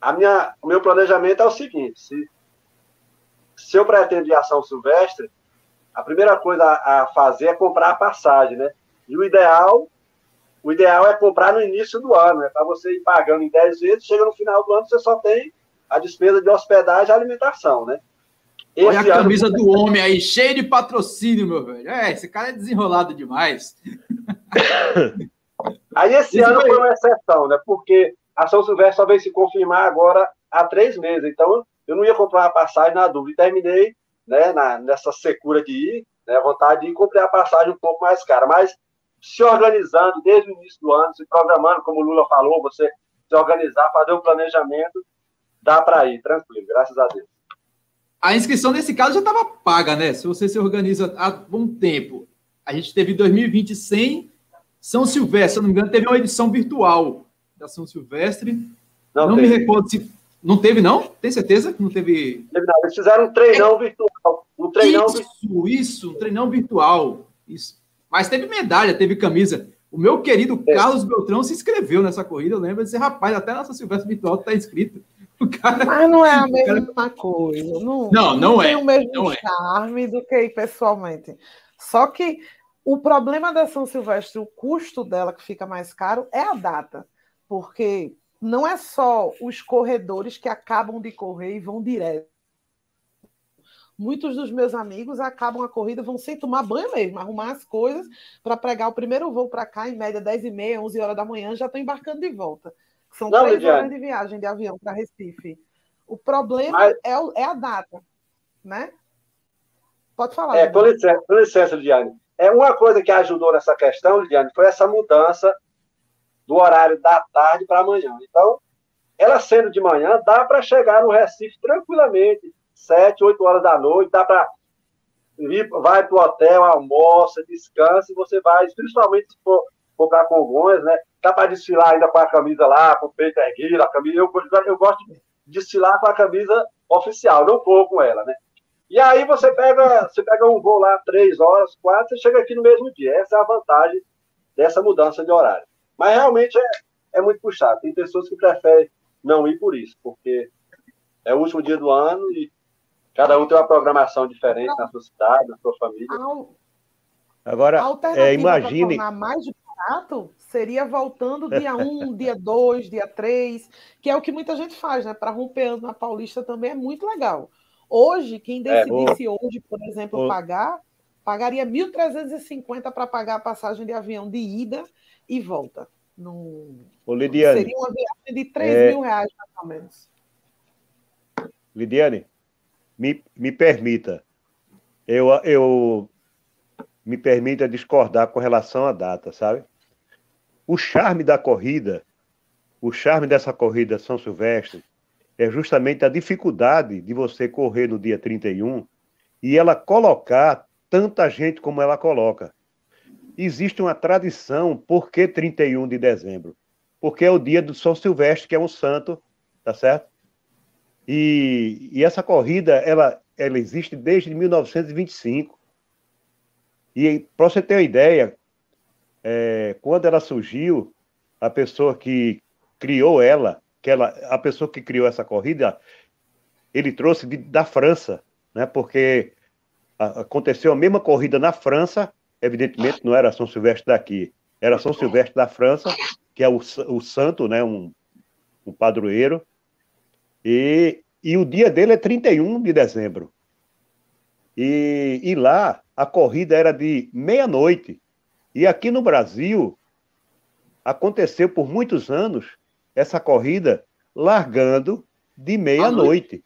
a minha, o meu planejamento é o seguinte: se, se eu pretendo ir a São Silvestre, a primeira coisa a, fazer é comprar a passagem, né? E o ideal, o ideal é comprar no início do ano, né? Para você ir pagando em 10 vezes, chega no final do ano, você só tem a despesa de hospedagem e alimentação, né?
Esse Olha a camisa do homem aí, cheio de patrocínio, meu velho. É, esse cara é desenrolado demais. <laughs>
Aí esse Isso ano foi uma exceção, né? Porque a São Silvestre só veio se confirmar agora há três meses. Então, eu não ia comprar uma passagem na dúvida. E terminei né, na, nessa secura de ir, né, vontade de ir comprar a passagem um pouco mais cara. Mas se organizando desde o início do ano, se programando, como o Lula falou, você se organizar, fazer um planejamento, dá para ir, tranquilo, graças a Deus.
A inscrição nesse caso já estava paga, né? Se você se organiza há bom tempo. A gente teve 2020 sem São Silvestre, se não me engano, teve uma edição virtual da São Silvestre. Não, não me recordo se. Não teve, não? Tem certeza que não teve?
Teve, não. Eles fizeram um treinão é... virtual. Um treinão
isso, virtual. isso, um treinão virtual. Isso. Mas teve medalha, teve camisa. O meu querido é. Carlos Beltrão se inscreveu nessa corrida. Eu lembro desse rapaz, até nossa Silvestre Virtual está inscrito.
Cara... Mas não é a mesma cara... coisa. Não,
não, não, não
é.
Tem
o mesmo
não
é. charme é. do que pessoalmente. Só que o problema da São Silvestre, o custo dela que fica mais caro, é a data porque não é só os corredores que acabam de correr e vão direto. Muitos dos meus amigos acabam a corrida, vão sem tomar banho mesmo, arrumar as coisas para pegar o primeiro voo para cá, em média 10 e meia, 11 horas da manhã, já estão embarcando de volta. São não, três Lidiane. horas de viagem de avião para Recife. O problema Mas... é, é, a data, né? Pode falar.
É, com licença, com licença, Lidiane. É uma coisa que ajudou nessa questão, Lidiane, foi essa mudança do horário da tarde para amanhã. Então, ela sendo de manhã, dá para chegar no Recife tranquilamente, sete, oito horas da noite, dá para ir, vai para o hotel, almoça, descansa, e você vai, principalmente se for, for para Congonhas, né? Dá para desfilar ainda com a camisa lá, com o peito erguido, a camisa. Eu, eu gosto de desfilar com a camisa oficial, não vou com ela, né? E aí você pega, você pega um voo lá, três horas, quatro, você chega aqui no mesmo dia. Essa é a vantagem dessa mudança de horário. Mas realmente é, é muito puxado. Tem pessoas que preferem não ir por isso, porque é o último dia do ano e cada um tem uma programação diferente na sua cidade, na sua família.
Agora, é, imagine.
mais barato seria voltando dia 1, <laughs> dia 2, dia 3, que é o que muita gente faz, né? Para romper na Paulista também é muito legal. Hoje, quem é, decidisse é, hoje, por exemplo, pagar, pagaria 1.350 para pagar a passagem de avião de ida e volta. No...
Ô, Lidiane,
seria uma viagem de 3 é... mil reais, mais ou menos.
Lidiane, me, me permita. Eu, eu me permita discordar com relação à data, sabe? O charme da corrida, o charme dessa corrida São Silvestre, é justamente a dificuldade de você correr no dia 31 e ela colocar tanta gente como ela coloca. Existe uma tradição, por que 31 de dezembro? Porque é o dia do São Silvestre, que é um santo, tá certo? E, e essa corrida, ela, ela existe desde 1925. E para você ter uma ideia, é, quando ela surgiu, a pessoa que criou ela, que ela, a pessoa que criou essa corrida, ele trouxe de, da França, né? Porque aconteceu a mesma corrida na França, evidentemente não era São Silvestre daqui, era São Silvestre da França, que é o, o santo, né? Um, um padroeiro. E, e o dia dele é 31 de dezembro. E, e lá a corrida era de meia-noite. E aqui no Brasil, aconteceu por muitos anos essa corrida largando de meia-noite.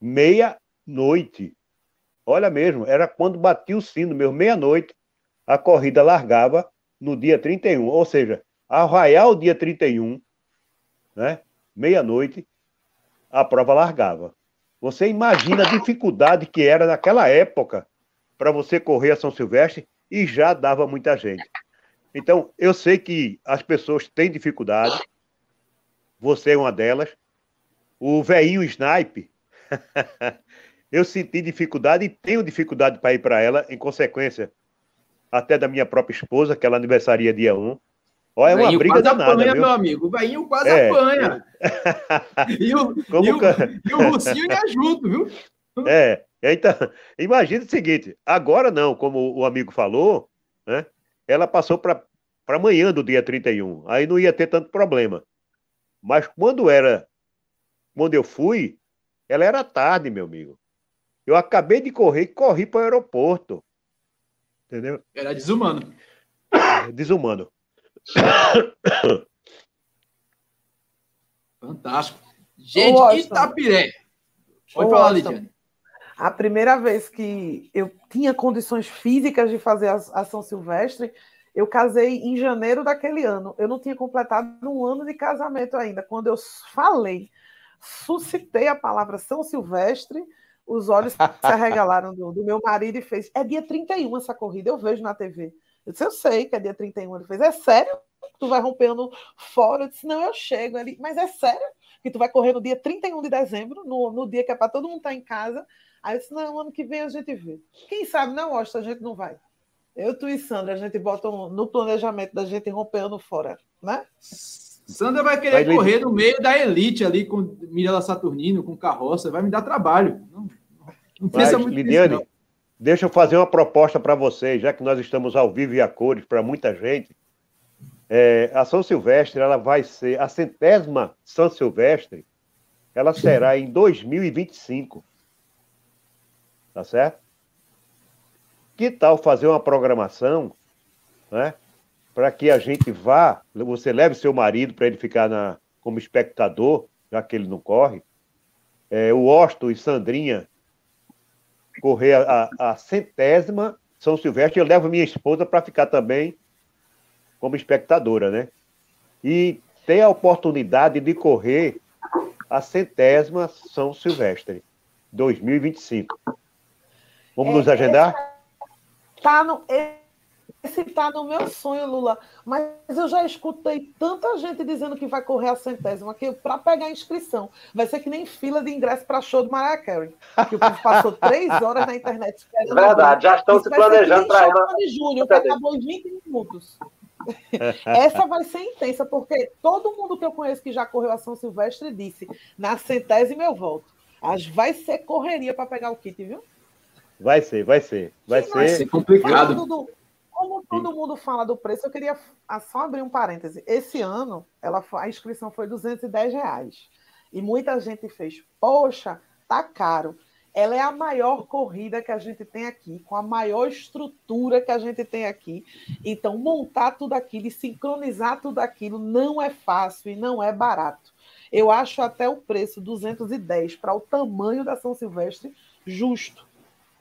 Meia-noite. Olha mesmo, era quando batia o sino, meu meia-noite, a corrida largava no dia 31. Ou seja, arraial dia 31, né? meia-noite, a prova largava. Você imagina a dificuldade que era naquela época para você correr a São Silvestre e já dava muita gente. Então, eu sei que as pessoas têm dificuldade, você é uma delas. O veinho Snipe, <laughs> eu senti dificuldade e tenho dificuldade para ir para ela, em consequência até da minha própria esposa, que ela aniversaria dia 1. Olha, é uma briga quase danada,
apanha,
viu?
meu amigo. O veinho quase é. apanha. <laughs> e, o, e, o, e o Russinho ia junto, viu?
É, então, <laughs> imagina o seguinte, agora não, como o amigo falou, né? Ela passou para amanhã do dia 31, aí não ia ter tanto problema. Mas quando era, quando eu fui, ela era tarde, meu amigo. Eu acabei de correr e corri para o aeroporto. Entendeu?
Era desumano. <coughs>
Desumano.
Fantástico. Gente, Itapiré. Pode Ô, falar, Lidiane.
A primeira vez que eu tinha condições físicas de fazer a, a São Silvestre, eu casei em janeiro daquele ano. Eu não tinha completado um ano de casamento ainda. Quando eu falei, suscitei a palavra São Silvestre, os olhos <laughs> se arregalaram do, do, meu marido e fez: É dia 31 essa corrida, eu vejo na TV. Eu disse: Eu sei que é dia 31. Ele fez: É sério? Tu vai rompendo fora? Eu disse: Não, eu chego. Ele, mas é sério que tu vai correr no dia 31 de dezembro, no, no dia que é para todo mundo estar tá em casa. Aí eu disse, não, ano que vem a gente vê. Quem sabe, não, Austin, a gente não vai. Eu, tu e Sandra, a gente bota um, no planejamento da gente rompendo fora, né?
Sandra vai querer vai, correr no meio da elite ali com Mirella Saturnino, com carroça, vai me dar trabalho. Não,
não pensa Mas, muito Lidiane, nisso, deixa eu fazer uma proposta para vocês, já que nós estamos ao vivo e a cores para muita gente. É, a São Silvestre, ela vai ser a centésima São Silvestre, ela será em 2025. Tá certo? Que tal fazer uma programação, né? Para que a gente vá, você leve seu marido para ele ficar na, como espectador, já que ele não corre. É, o Osto e Sandrinha correr a, a, centésima São Silvestre. Eu levo minha esposa para ficar também como espectadora, né? E ter a oportunidade de correr a centésima São Silvestre, 2025. Vamos é, nos agendar?
Tá no, esse tá no meu sonho, Lula. Mas eu já escutei tanta gente dizendo que vai correr a centésima que para pegar a inscrição vai ser que nem fila de ingresso para show do Mariah Carey. Que o povo passou <laughs> três horas na internet
esperando. Verdade, já estão se planejando para
ela. de julho, que acabou em 20 minutos. <laughs> Essa vai ser intensa, porque todo mundo que eu conheço que já correu a São Silvestre disse: na centésima eu volto. As vai ser correria para pegar o kit, viu?
Vai ser, vai ser. Vai ser.
Vai ser complicado.
Do, Como todo mundo fala do preço, eu queria só abrir um parêntese. Esse ano, ela, a inscrição foi 210 reais. E muita gente fez, poxa, tá caro. Ela é a maior corrida que a gente tem aqui, com a maior estrutura que a gente tem aqui. Então, montar tudo aquilo e sincronizar tudo aquilo não é fácil e não é barato. Eu acho até o preço 210 para o tamanho da São Silvestre justo.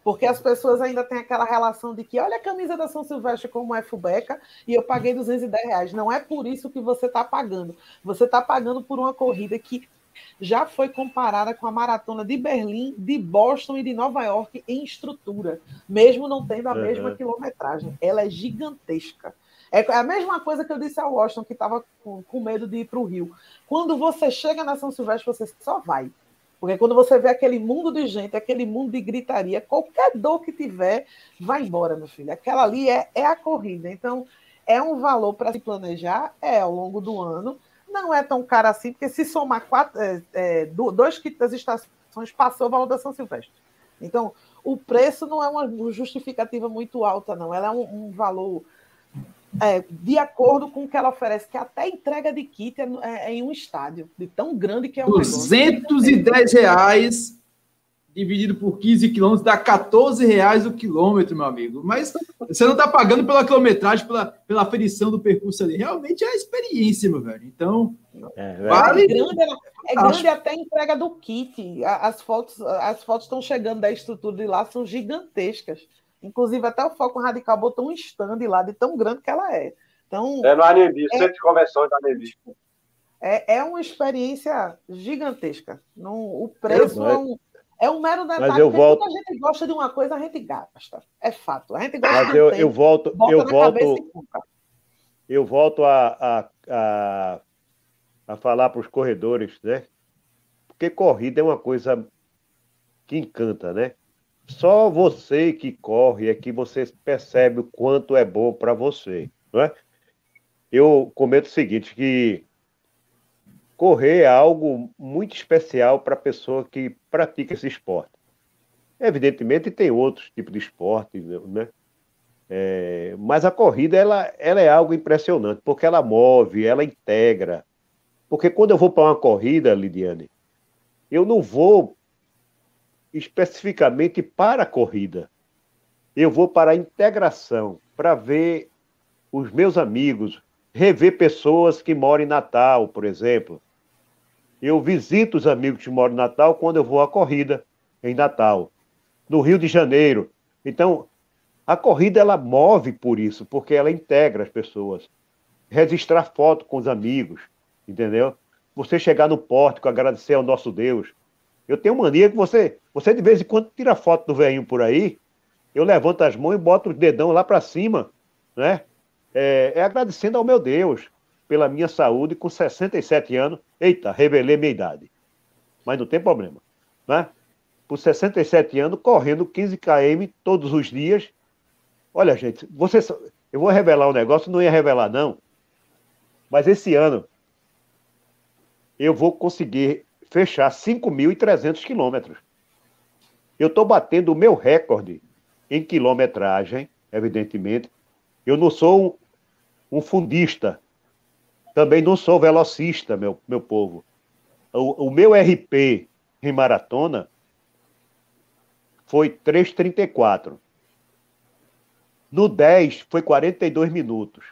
Porque as pessoas ainda têm aquela relação de que olha a camisa da São Silvestre como é fubeca e eu paguei 210 reais. Não é por isso que você está pagando. Você está pagando por uma corrida que já foi comparada com a maratona de Berlim, de Boston e de Nova York em estrutura, mesmo não tendo a uhum. mesma quilometragem. Ela é gigantesca. É a mesma coisa que eu disse ao Washington, que estava com, com, medo de ir para o Rio. Quando você chega na São Silvestre, você só vai. Porque quando você vê aquele mundo de gente, aquele mundo de gritaria, qualquer dor que tiver, vai embora, meu filho. Aquela ali é, é a corrida. Então, é um valor para se planejar, é ao longo do ano. Não é tão caro assim, porque se somar quatro, é, é, dois kits das estações, passou o valor da São Silvestre. Então, o preço não é uma justificativa muito alta, não. Ela é um, um valor é, de acordo com o que ela oferece, que até entrega de kit é, é, é em um estádio, de tão grande que é o
210 reais dividido por 15 quilômetros dá 14 reais o quilômetro, meu amigo. Mas você não está pagando pela quilometragem, pela, pela aferição do percurso ali. Realmente é a experiência, meu velho. Então,
é, vale. É grande, é grande até a entrega do kit. As fotos as fotos estão chegando da estrutura de lá, são gigantescas. Inclusive, até o Foco Radical botou um stand lá de tão grande que ela é. Então,
é no Anembi, é, Centro de Convenções da Anembi.
É, é uma experiência gigantesca. Não, o preço é um, é um mero detalhe.
Mas eu volto...
Quando a gente gosta de uma coisa, a gente gasta. É fato. A gente gosta
Mas
de
eu, tempo, eu volto, eu volto, eu volto a, a, a, a falar para os corredores, né? Porque corrida é uma coisa que encanta, né? Só você que corre é que você percebe o quanto é bom para você, não é? Eu comento o seguinte, que correr é algo muito especial para a pessoa que pratica esse esporte. Evidentemente tem outros tipos de esporte, né? É, mas a corrida ela, ela é algo impressionante, porque ela move, ela integra. Porque quando eu vou para uma corrida, Lidiane, eu não vou especificamente para a corrida. Eu vou para a integração, para ver os meus amigos, rever pessoas que moram em Natal, por exemplo. Eu visito os amigos que moram em Natal quando eu vou à corrida em Natal, no Rio de Janeiro. Então, a corrida ela move por isso, porque ela integra as pessoas. Registrar foto com os amigos, entendeu? Você chegar no pórtico, agradecer ao nosso Deus, eu tenho mania que você, você de vez em quando tira foto do velhinho por aí, eu levanto as mãos e boto os dedão lá para cima, né? É, é, agradecendo ao meu Deus pela minha saúde com 67 anos. Eita, revelei minha idade. Mas não tem problema, né? Por 67 anos, correndo 15 km todos os dias. Olha, gente, você, eu vou revelar um negócio, não ia revelar não. Mas esse ano eu vou conseguir fechar 5.300 quilômetros. Eu estou batendo o meu recorde em quilometragem, evidentemente. Eu não sou um, fundista, também não sou velocista, meu, meu povo. O, o meu RP em maratona foi 3,34. No 10 foi 42 minutos.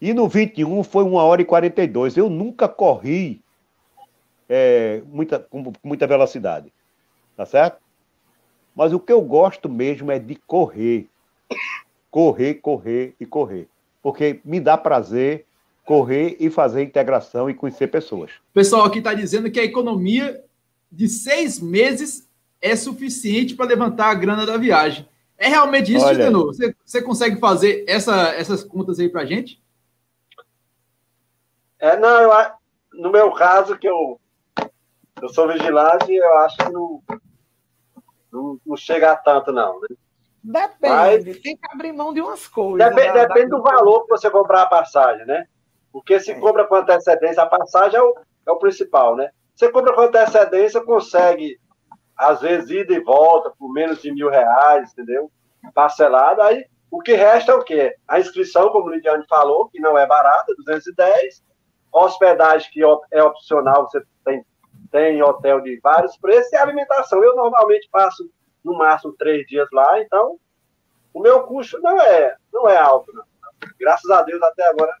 E no 21 foi 1 hora e 42. Eu nunca corri é, muita, com muita velocidade. Tá certo? Mas o que eu gosto mesmo é de correr. Correr, correr e correr. Porque me dá prazer correr e fazer integração e conhecer pessoas.
O pessoal aqui está dizendo que a economia de seis meses é suficiente para levantar a grana da viagem. É realmente isso, Denô? Você, você consegue fazer essa, essas contas aí para gente?
É, não, eu, no meu caso, que eu eu sou vigilante eu acho que não, não, não chega a tanto, não. Né?
Depende, Mas, tem que abrir mão de umas coisas.
Depende, da, depende da... do valor que você comprar a passagem, né? Porque se é. compra com antecedência, a passagem é o, é o principal, né? Você compra com antecedência, consegue, às vezes, ida e volta por menos de mil reais, entendeu? Parcelado, aí O que resta é o quê? A inscrição, como o Lidiane falou, que não é barata, 210. Hospedagem, que é opcional, você tem, tem hotel de vários preços, e alimentação. Eu normalmente passo no máximo três dias lá, então o meu custo não é, não é alto. Não. Graças a Deus, até agora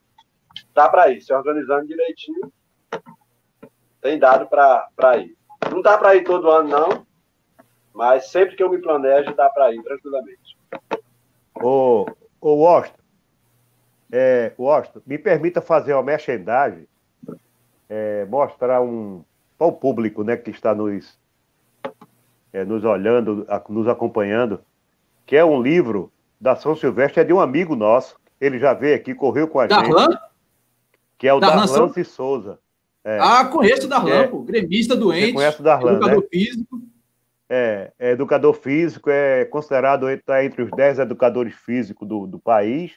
dá para ir. Se organizando direitinho, tem dado para ir. Não dá para ir todo ano, não, mas sempre que eu me planejo, dá para ir tranquilamente.
Ô, ô Washington, é, Washington, me permita fazer uma merchandising, é, mostrar um para o público né, que está nos, é, nos olhando, nos acompanhando, que é um livro da São Silvestre, é de um amigo nosso, ele já veio aqui, correu com a Darlan? gente. Que é o Darlan, Darlan São... Souza.
É. Ah, conheço o Darlan, é. pô, gremista doente.
Conhece o Darlan,
educador né? físico.
É, é, educador físico, é considerado tá entre os 10 educadores físicos do, do país.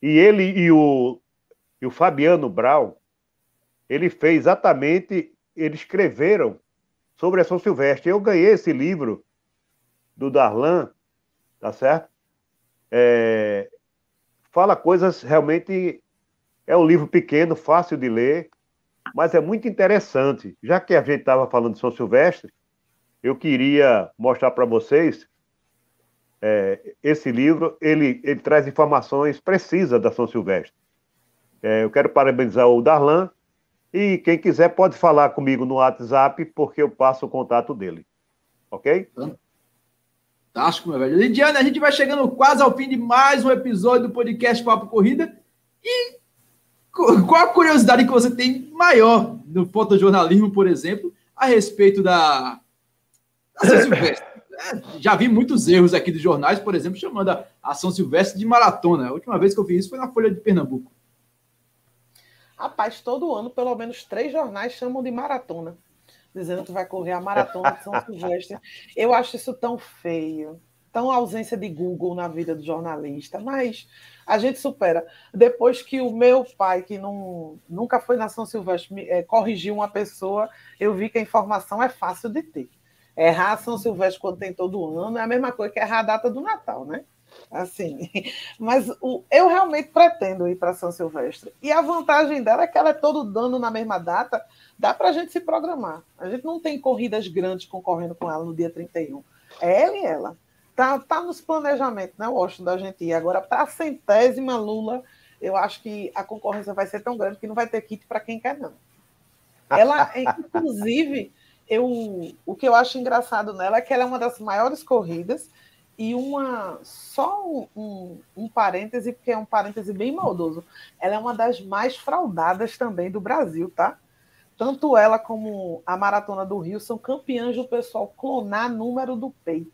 E ele e o, e o Fabiano Brau, ele fez exatamente, eles escreveram sobre a São Silvestre. Eu ganhei esse livro do Darlan, tá certo? É, fala coisas realmente. É um livro pequeno, fácil de ler, mas é muito interessante. Já que a gente estava falando de São Silvestre, eu queria mostrar para vocês é, esse livro. Ele, ele traz informações precisas da São Silvestre. É, eu quero parabenizar o Darlan e quem quiser pode falar comigo no WhatsApp, porque eu passo o contato dele. Ok?
Fantástico, meu velho. Lidiane, a gente vai chegando quase ao fim de mais um episódio do podcast Papo Corrida. E qual a curiosidade que você tem maior no fotojornalismo, por exemplo, a respeito da, São <laughs> Silvestre. É, já vi muitos erros aqui dos jornais, por exemplo, chamando a Ação Silvestre de maratona. A última vez que eu vi isso foi na Folha de Pernambuco.
Rapaz, todo ano, pelo menos três jornais chamam de maratona, dizendo que vai correr a maratona de São Silvestre. Eu acho isso tão feio, tão ausência de Google na vida do jornalista, mas a gente supera. Depois que o meu pai, que não, nunca foi na São Silvestre, é, corrigiu uma pessoa, eu vi que a informação é fácil de ter. Errar São Silvestre quando tem todo ano é a mesma coisa que errar a data do Natal, né? Assim, <laughs> mas o, eu realmente pretendo ir para São Silvestre. E a vantagem dela é que ela é todo dano na mesma data, dá para a gente se programar. A gente não tem corridas grandes concorrendo com ela no dia 31. É ela e ela. Tá, tá nos planejamentos, né, Washington, da gente ir. Agora, para a centésima Lula, eu acho que a concorrência vai ser tão grande que não vai ter kit para quem quer, não. Ela, inclusive, eu, o que eu acho engraçado nela é que ela é uma das maiores corridas e uma só um, um, um, parêntese, porque é um parêntese bem maldoso. Ela é uma das mais fraudadas também do Brasil, tá? Tanto ela como a Maratona do Rio são campeãs do pessoal clonar número do peito.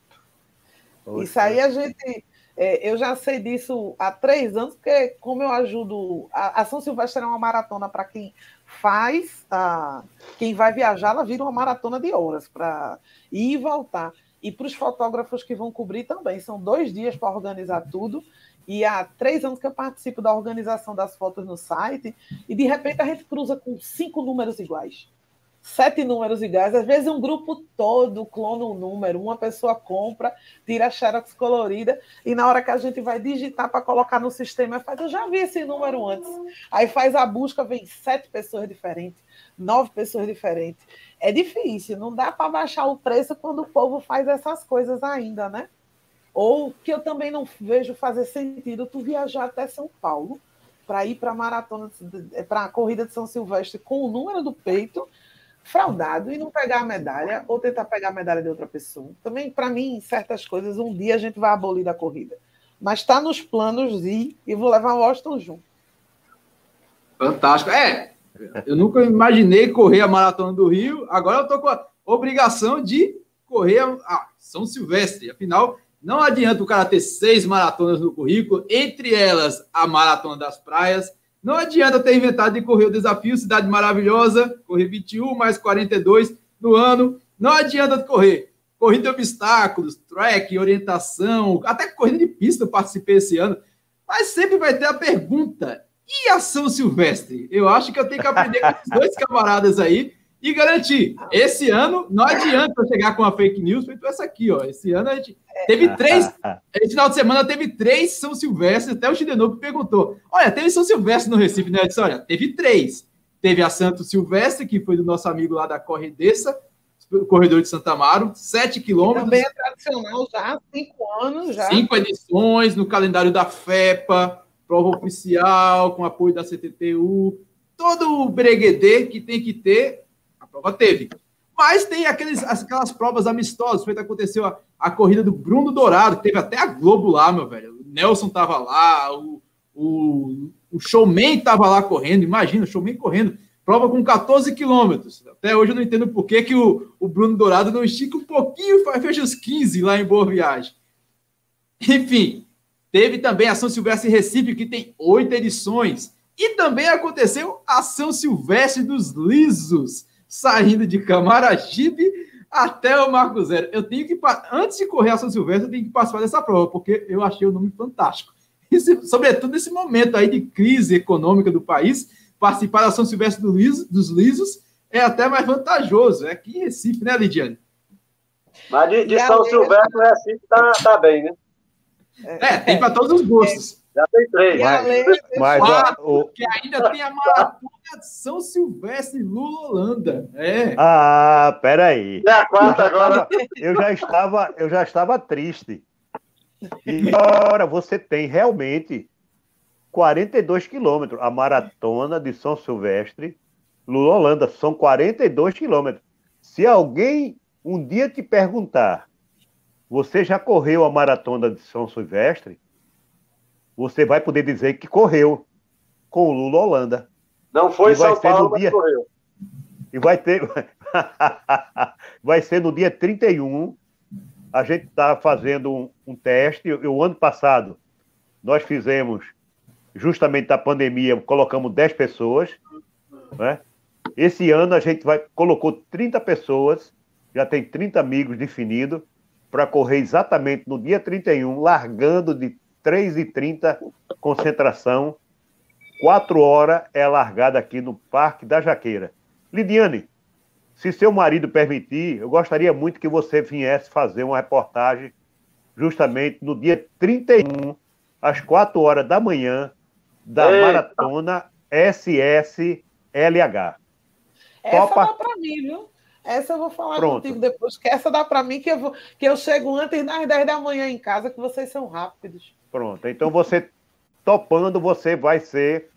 Isso aí a gente. É, eu já sei disso há três anos, porque como eu ajudo. A, a São Silvestre é uma maratona para quem faz a quem vai viajar, ela vira uma maratona de horas para ir e voltar. E para os fotógrafos que vão cobrir também, são dois dias para organizar tudo. E há três anos que eu participo da organização das fotos no site, e de repente a gente cruza com cinco números iguais sete números iguais. Às vezes um grupo todo clona um número, uma pessoa compra, tira a xerox colorida e na hora que a gente vai digitar para colocar no sistema, faz, eu já vi esse número antes. Aí faz a busca, vem sete pessoas diferentes, nove pessoas diferentes. É difícil, não dá para baixar o preço quando o povo faz essas coisas ainda, né? Ou que eu também não vejo fazer sentido tu viajar até São Paulo para ir para a maratona, para a corrida de São Silvestre com o número do peito fraudado e não pegar a medalha ou tentar pegar a medalha de outra pessoa. Também, para mim, certas coisas, um dia a gente vai abolir da corrida. Mas está nos planos e vou levar o Washington junto.
Fantástico. É, eu nunca imaginei correr a Maratona do Rio. Agora eu estou com a obrigação de correr a São Silvestre. Afinal, não adianta o cara ter seis maratonas no currículo, entre elas a Maratona das Praias, não adianta ter inventado de correr o desafio Cidade Maravilhosa, correr 21 mais 42 no ano. Não adianta correr corrida de obstáculos, track, orientação, até corrida de pista eu participei esse ano. Mas sempre vai ter a pergunta: e a São Silvestre? Eu acho que eu tenho que aprender com esses dois <laughs> camaradas aí e garantir. Esse ano, não adianta chegar com a fake news feito essa aqui, ó. Esse ano a gente teve <laughs> três. Esse final de semana teve três São Silvestre. Até o Chidenouco perguntou: Olha, teve São Silvestre no Recife, né? Eu disse: Olha, teve três. Teve a Santo Silvestre, que foi do nosso amigo lá da Corredessa, corredor de Santa Amaro, sete quilômetros.
Também é tradicional já, cinco anos já.
Cinco edições no calendário da FEPA, prova oficial, com apoio da CTTU, todo o breguedê que tem que ter prova teve. Mas tem aqueles, aquelas provas amistosas. Que aconteceu a, a corrida do Bruno Dourado, teve até a Globo lá, meu velho. O Nelson tava lá, o, o, o showman tava lá correndo. Imagina, o showman correndo. Prova com 14 quilômetros. Até hoje eu não entendo por que, que o, o Bruno Dourado não estica um pouquinho e fecha os 15 lá em Boa Viagem. Enfim, teve também a São Silvestre Recife, que tem oito edições. E também aconteceu a São Silvestre dos Lisos, saindo de Camaragibe até o Marco Zero. Eu tenho que, antes de correr a São Silvestre, eu tenho que participar dessa prova, porque eu achei o nome fantástico. <laughs> E, sobretudo nesse momento aí de crise econômica do país, participar da São Silvestre do Liso, dos Lisos é até mais vantajoso. É aqui em Recife, né, Lidiane?
Mas de, de São Silvestre, Recife tá, tá bem, né?
É, tem para todos os gostos.
Já tem três.
Mas, mas quatro, o... porque ainda tem a maratona São Silvestre Lula Holanda. É.
Ah, peraí.
É a quarta agora.
Eu já estava, eu já estava triste. E agora você tem realmente 42 quilômetros. A maratona de São Silvestre, Lula Holanda, são 42 quilômetros. Se alguém um dia te perguntar, você já correu a maratona de São Silvestre? Você vai poder dizer que correu com o Lula Holanda.
Não foi São Paulo, dia... correu. <laughs>
E vai ter. <laughs> vai ser no dia 31. A gente está fazendo um, um teste. O ano passado, nós fizemos, justamente da pandemia, colocamos 10 pessoas. Né? Esse ano a gente vai colocou 30 pessoas, já tem 30 amigos definidos, para correr exatamente no dia 31, largando de 3h30, concentração. 4 horas é largada aqui no Parque da Jaqueira. Lidiane, se seu marido permitir, eu gostaria muito que você viesse fazer uma reportagem justamente no dia 31, às 4 horas da manhã, da Eita. maratona SSLH.
Essa Topa... dá para mim, viu? Essa eu vou falar Pronto. contigo depois, que essa dá para mim, que eu, vou, que eu chego antes das 10 da manhã em casa, que vocês são rápidos.
Pronto. Então você topando, você vai ser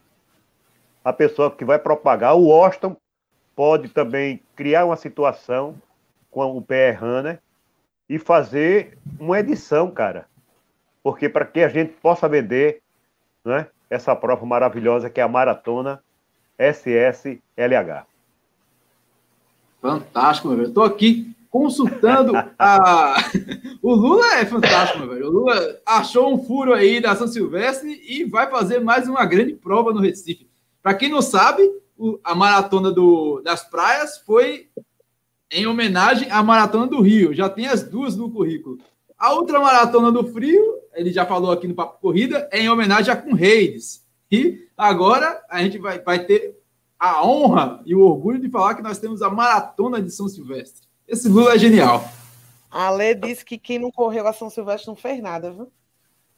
a pessoa que vai propagar. O Washington pode também criar uma situação com o PR Runner e fazer uma edição, cara. Porque para que a gente possa vender né, essa prova maravilhosa que é a maratona SSLH.
Fantástico, meu velho. Estou aqui consultando a. <laughs> o Lula é fantástico, velho. O Lula achou um furo aí da São Silvestre e vai fazer mais uma grande prova no Recife. Para quem não sabe, a maratona do, das praias foi em homenagem à maratona do Rio. Já tem as duas no currículo. A outra maratona do Frio, ele já falou aqui no Papo Corrida, é em homenagem a Conreides. E agora a gente vai, vai ter a honra e o orgulho de falar que nós temos a maratona de São Silvestre. Esse Lula é genial.
A Lê disse que quem não correu a São Silvestre não fez nada, viu?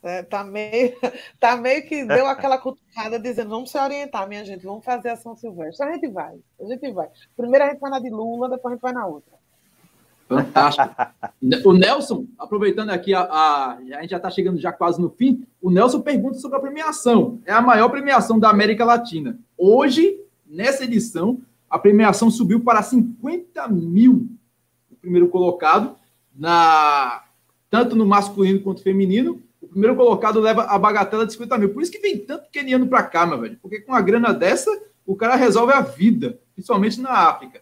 É, tá, meio, <laughs> tá meio que deu aquela cutucada dizendo: vamos se orientar, minha gente, vamos fazer a São Silvestre. A gente vai, a gente vai. Primeiro a gente vai na de Lula, depois a gente vai na outra.
Fantástico. O Nelson, aproveitando aqui, a, a, a gente já está chegando já quase no fim. O Nelson pergunta sobre a premiação. É a maior premiação da América Latina. Hoje, nessa edição, a premiação subiu para 50 mil primeiro colocado, na tanto no masculino quanto no feminino. O primeiro colocado leva a bagatela de 50 mil. Por isso que vem tanto keniano para cá, meu velho. Porque com a grana dessa, o cara resolve a vida, principalmente na África.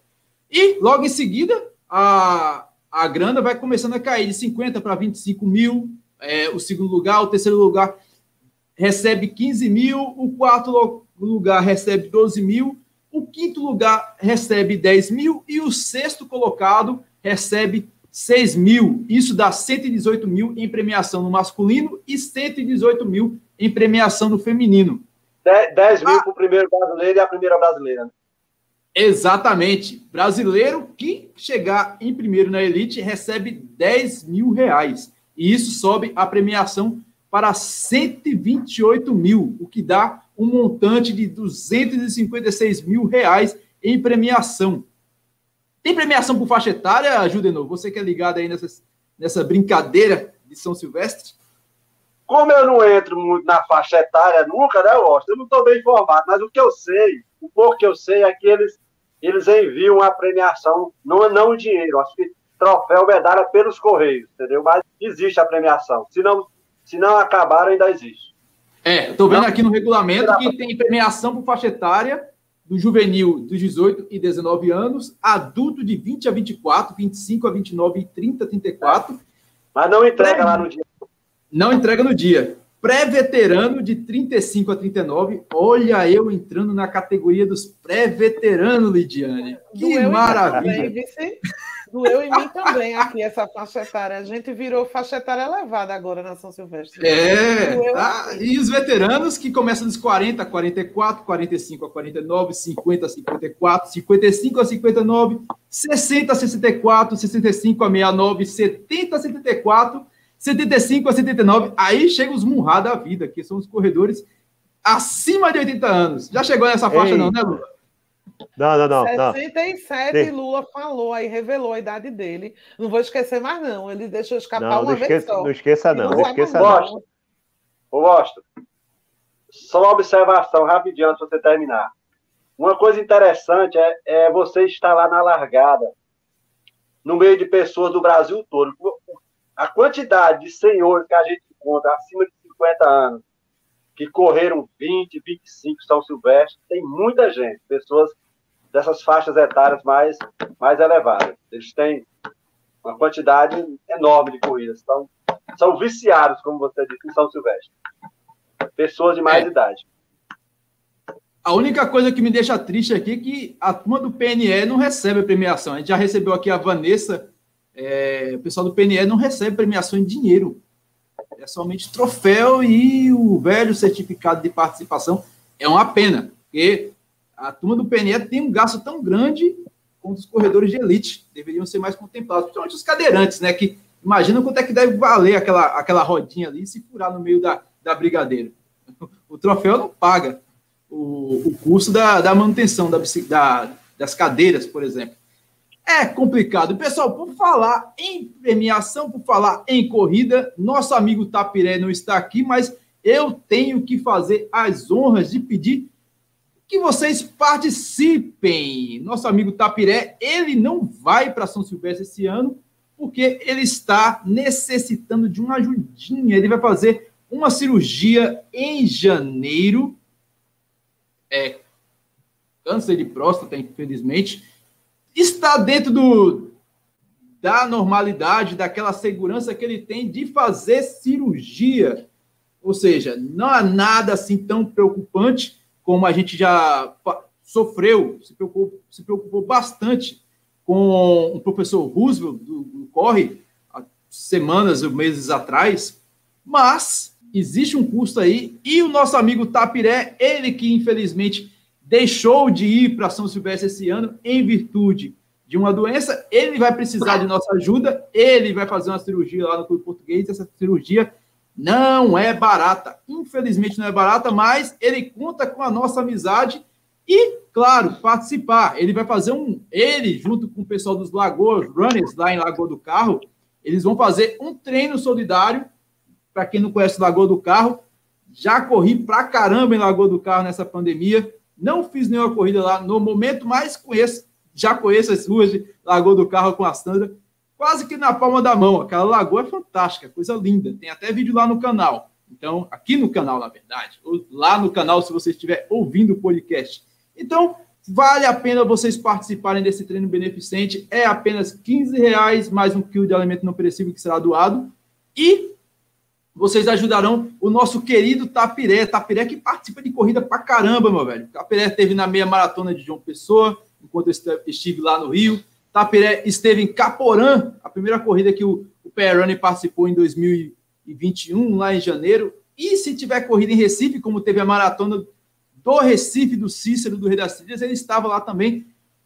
E logo em seguida, a, a grana vai começando a cair de 50 para 25 mil. É, o segundo lugar, o terceiro lugar recebe 15 mil, o quarto lugar recebe 12 mil, o quinto lugar recebe 10 mil e o sexto colocado recebe 6 mil. Isso dá 118 mil em premiação no masculino e 118 mil em premiação no feminino.
10, 10 mil ah, para o primeiro brasileiro e a primeira brasileira.
Exatamente. Brasileiro que chegar em primeiro na elite recebe 10 mil reais. E isso sobe a premiação para 128 mil, o que dá um montante de 256 mil reais em premiação. Tem premiação por faixa etária, Judenor? Você que é ligado aí nessa, nessa brincadeira de São Silvestre?
Como eu não entro muito na faixa etária nunca, né, Austin? Eu não estou bem informado, mas o que eu sei, o pouco que eu sei é que eles, eles enviam a premiação, não, não o dinheiro, acho que troféu, medalha pelos Correios, entendeu? Mas existe a premiação. Se não, se não acabaram, ainda existe.
É, estou vendo aqui no regulamento que tem premiação por faixa etária do juvenil dos 18 e 19 anos, adulto de 20 a 24, 25 a 29 e 30 a 34.
Mas não entrega Pré... lá no dia.
Não entrega no dia. Pré-veterano de 35 a 39. Olha eu entrando na categoria dos pré-veteranos, Lidiane. Que maravilha.
Doeu em mim também aqui essa faixa etária. A gente virou faixa etária elevada agora na São Silvestre.
É, tá? e os veteranos que começam dos 40 a 44, 45 a 49, 50 a 54, 55 a 59, 60 a 64, 65 a 69, 70 a 74, 75 a 79. Aí chegam os Munhá da vida, que são os corredores acima de 80 anos. Já chegou nessa faixa, Ei. não, né, Lula?
Não, não, não.
67, não. Lula falou aí, revelou a idade dele. Não vou esquecer mais, não. Ele deixou escapar não, uma
não vez
só.
Não esqueça, não. Não, não esqueça,
não. Eu gosto. Só uma observação rapidinho antes de você terminar. Uma coisa interessante é, é você estar lá na largada, no meio de pessoas do Brasil todo. A quantidade de senhores que a gente encontra acima de 50 anos, que correram 20, 25 São Silvestre, tem muita gente, pessoas dessas faixas etárias mais, mais elevadas. Eles têm uma quantidade enorme de corridas. Então, são viciados, como você disse, em São Silvestre. Pessoas de mais é. idade.
A única coisa que me deixa triste aqui é que a turma do PNE não recebe a premiação. A gente já recebeu aqui a Vanessa, é, o pessoal do PNE não recebe premiação em dinheiro. É somente troféu e o velho certificado de participação. É uma pena, porque a turma do PNE tem um gasto tão grande quanto os corredores de elite. Deveriam ser mais contemplados, principalmente os cadeirantes, né? Que imagina quanto é que deve valer aquela, aquela rodinha ali se furar no meio da, da brigadeira. O troféu não paga o, o custo da, da manutenção da, da, das cadeiras, por exemplo. É complicado. Pessoal, por falar em premiação, por falar em corrida, nosso amigo Tapiré não está aqui, mas eu tenho que fazer as honras de pedir que vocês participem. Nosso amigo Tapiré, ele não vai para São Silvestre esse ano, porque ele está necessitando de uma ajudinha. Ele vai fazer uma cirurgia em janeiro. É câncer de próstata, infelizmente. Está dentro do, da normalidade, daquela segurança que ele tem de fazer cirurgia. Ou seja, não há nada assim tão preocupante como a gente já sofreu, se preocupou, se preocupou bastante com o professor Roosevelt do, do Corre, há semanas ou meses atrás, mas existe um custo aí, e o nosso amigo Tapiré, ele que infelizmente deixou de ir para São Silvestre esse ano em virtude de uma doença, ele vai precisar de nossa ajuda, ele vai fazer uma cirurgia lá no Clube Português, essa cirurgia não é barata. Infelizmente não é barata, mas ele conta com a nossa amizade e, claro, participar. Ele vai fazer um. Ele, junto com o pessoal dos Lagoas Runners, lá em Lagoa do Carro, eles vão fazer um treino solidário. Para quem não conhece Lagoa do Carro, já corri pra caramba em Lagoa do Carro nessa pandemia. Não fiz nenhuma corrida lá no momento, mas conheço, já conheço as ruas de Lagoa do Carro com a Sandra quase que na palma da mão. Aquela lagoa é fantástica, coisa linda. Tem até vídeo lá no canal. Então, aqui no canal, na verdade, ou lá no canal, se você estiver ouvindo o podcast. Então, vale a pena vocês participarem desse treino beneficente. É apenas 15 reais mais um quilo de alimento não perecível que será doado. E vocês ajudarão o nosso querido Tapiré. Tapiré que participa de corrida pra caramba, meu velho. Tapiré esteve na meia maratona de João Pessoa, enquanto eu estive lá no Rio. Tapiré esteve em Caporã, a primeira corrida que o, o PR participou em 2021, lá em janeiro. E se tiver corrida em Recife, como teve a maratona do Recife, do Cícero, do Rei das Trilhas, ele estava lá também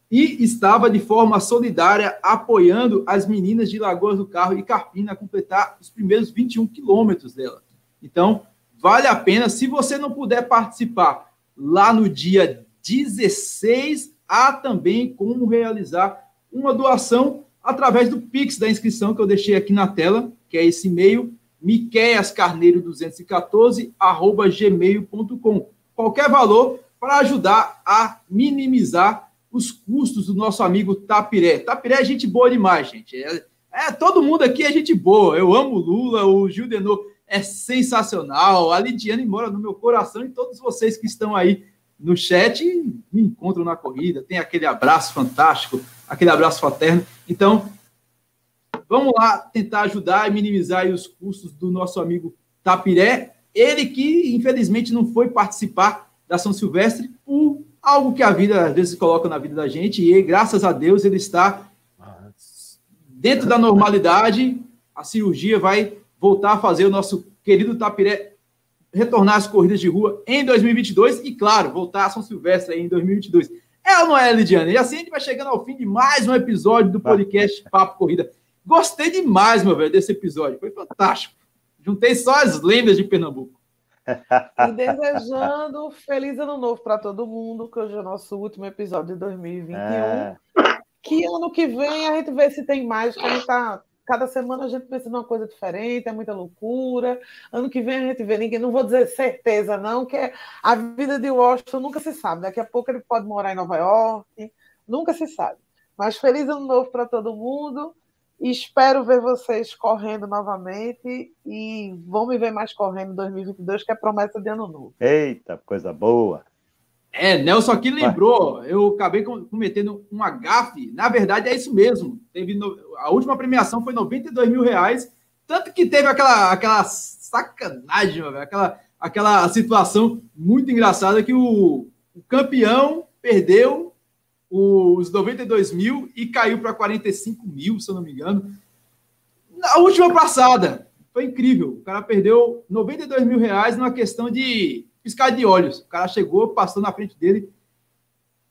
e estava de forma solidária apoiando as meninas de Lagoas do Carro e Carpina a completar os primeiros 21 quilômetros dela. Então, vale a pena. Se você não puder participar lá no dia 16, há também como realizar uma doação através do Pix da inscrição que eu deixei aqui na tela, que é esse e-mail, miqueiascarneiro214, arroba gmail.com. Qualquer valor para ajudar a minimizar os custos do nosso amigo Tapiré. Tapiré é gente boa demais, gente. É, é todo mundo aqui é gente boa. Eu amo Lula, o Gil é sensacional. A Lidiane mora no meu coração e todos vocês que estão aí no chat me encontram na corrida. Tem aquele abraço fantástico, aquele abraço fraterno. Então, vamos lá tentar ajudar e minimizar os custos do nosso amigo Tapiré. Ele que, infelizmente, não foi participar da São Silvestre por algo que a vida às vezes coloca na vida da gente, e graças a Deus ele está dentro da normalidade. A cirurgia vai voltar a fazer o nosso querido Tapiré retornar às corridas de rua em 2022 e, claro, voltar a São Silvestre em 2022. É ou não é, Lidiane? E assim a gente vai chegando ao fim de mais um episódio do podcast Papo Corrida. Gostei demais, meu velho, desse episódio. Foi fantástico. Juntei só as lendas de Pernambuco.
E desejando feliz ano novo para todo mundo, que hoje é o nosso último episódio de 2021. É. Que ano que vem a gente vê se tem mais, que a gente tá Cada semana a gente pensa numa coisa diferente, é muita loucura. Ano que vem a gente vê ninguém, não vou dizer certeza, não, que a vida de Washington nunca se sabe. Daqui a pouco ele pode morar em Nova York, nunca se sabe. Mas feliz ano novo para todo mundo. Espero ver vocês correndo novamente e vão me ver mais correndo em 2022, que é promessa de ano novo.
Eita, coisa boa!
É, Nelson aqui lembrou, eu acabei cometendo um agafe. Na verdade, é isso mesmo. Teve no, a última premiação foi 92 mil reais, tanto que teve aquela, aquela sacanagem, aquela, aquela situação muito engraçada que o, o campeão perdeu os 92 mil e caiu para 45 mil, se eu não me engano. Na última passada, foi incrível. O cara perdeu 92 mil reais numa questão de piscar de olhos. O cara chegou, passou na frente dele.